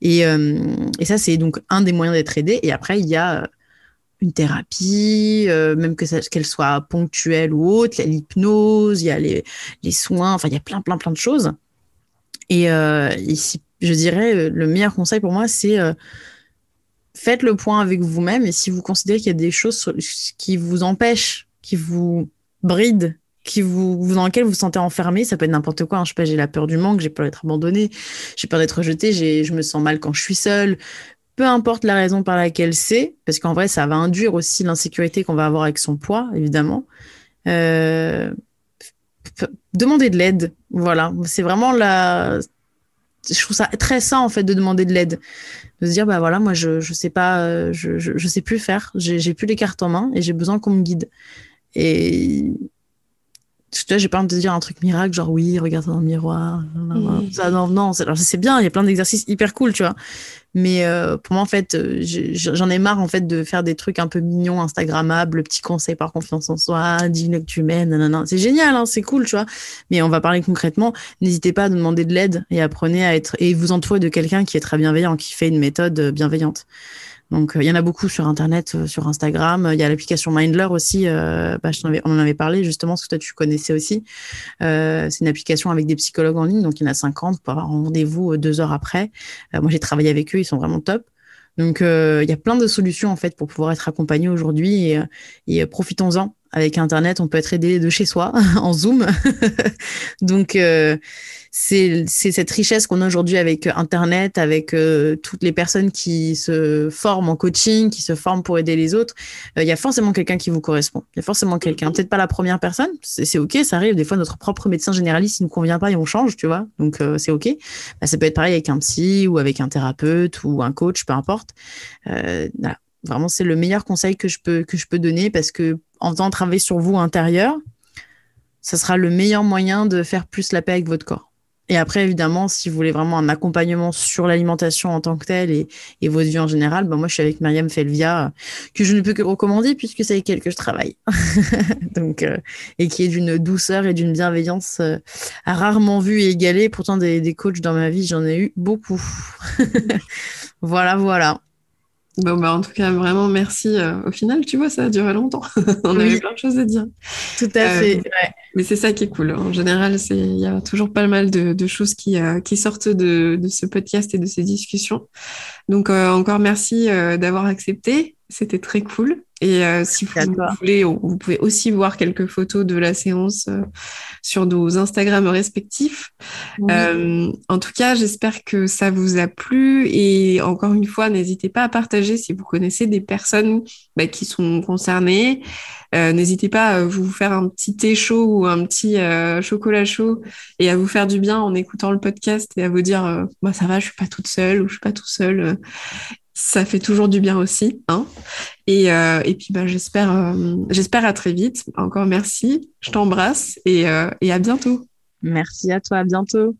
Et, euh, et, ça, c'est donc un des moyens d'être aidé. Et après, il y a euh, une thérapie, euh, même que qu'elle soit ponctuelle ou autre. L'hypnose, il y a les, les, soins. Enfin, il y a plein, plein, plein de choses. Et ici, je dirais, le meilleur conseil pour moi, c'est faites le point avec vous-même et si vous considérez qu'il y a des choses qui vous empêchent, qui vous brident, qui vous, dans lesquelles vous vous sentez enfermé, ça peut être n'importe quoi. Hein. Je sais pas, j'ai la peur du manque, j'ai peur d'être abandonné, j'ai peur d'être rejeté, je me sens mal quand je suis seule. Peu importe la raison par laquelle c'est, parce qu'en vrai, ça va induire aussi l'insécurité qu'on va avoir avec son poids, évidemment. Euh, demander de l'aide, voilà. C'est vraiment la, je trouve ça très sain en fait de demander de l'aide. De se dire bah voilà moi je je sais pas euh, je, je, je sais plus faire. J'ai j'ai plus les cartes en main et j'ai besoin qu'on me guide. Et tu vois j'ai pas envie de dire un truc miracle genre oui regarde dans le miroir ça non non c'est bien il y a plein d'exercices hyper cool tu vois mais euh, pour moi, en fait, euh, j'en ai marre en fait de faire des trucs un peu mignons, Instagrammables, petits conseils par confiance en soi, dis que tu mènes, C'est génial, hein, c'est cool, tu vois. Mais on va parler concrètement. N'hésitez pas à demander de l'aide et apprenez à être et vous entourer de quelqu'un qui est très bienveillant, qui fait une méthode euh, bienveillante. Donc, euh, il y en a beaucoup sur Internet, euh, sur Instagram. Il y a l'application Mindler aussi. Euh, bah, on en avait parlé justement, parce que toi, tu connaissais aussi. c'est une application avec des psychologues en ligne. Donc, il y en a 50 pour avoir rendez-vous deux heures après. moi, j'ai travaillé avec eux. Ils sont vraiment top. Donc, il y a plein de solutions en fait pour pouvoir être accompagné aujourd'hui et profitons-en. Avec Internet, on peut être aidé de chez soi en Zoom. Donc, c'est cette richesse qu'on a aujourd'hui avec euh, Internet, avec euh, toutes les personnes qui se forment en coaching, qui se forment pour aider les autres. Euh, il y a forcément quelqu'un qui vous correspond. Il y a forcément quelqu'un. Peut-être pas la première personne. C'est OK, ça arrive. Des fois, notre propre médecin généraliste, il ne convient pas et on change, tu vois. Donc, c'est OK. Bah, ça peut être pareil avec un psy ou avec un thérapeute ou un coach, peu importe. Vraiment, c'est le meilleur conseil que je peux, que je peux donner parce que en faisant travailler sur vous intérieur, ça sera le meilleur moyen de faire plus la paix avec votre corps Et après, évidemment, si vous voulez vraiment un accompagnement sur l'alimentation en tant que telle et, et votre vie en général, ben moi, je suis avec Myriam Felvia, que je ne peux que recommander puisque c'est avec elle que je travaille. Donc, euh, et qui est d'une douceur et d'une bienveillance euh, rarement vue et égalée. Pourtant, des, des coachs dans ma vie, j'en ai eu beaucoup. voilà, voilà. Bon, bah, en tout cas, vraiment merci. Euh, au final, tu vois, ça a duré longtemps. On avait plein de choses à dire. Tout à euh, fait. Mais c'est ça qui est cool. En général, il y a toujours pas mal de, choses qui, euh, qui sortent de, de, ce podcast et de ces discussions. Donc, encore merci d'avoir accepté. C'était très cool. Et euh, si vous voulez, vous pouvez aussi voir quelques photos de la séance euh, sur nos Instagram respectifs. Euh, en tout cas, j'espère que ça vous a plu. Et encore une fois, n'hésitez pas à partager si vous connaissez des personnes bah, qui sont concernées. n'hésitez pas à vous faire un petit thé chaud ou un petit chocolat chaud et à vous faire du bien en écoutant le podcast et à vous dire bah, ça va, je suis pas toute seule ou je suis pas tout seul ça fait toujours du bien aussi. Hein et, euh, et puis, j'espère, euh, j'espère à très vite. Encore merci. Je t'embrasse et, euh, et à bientôt. Merci à toi. À bientôt.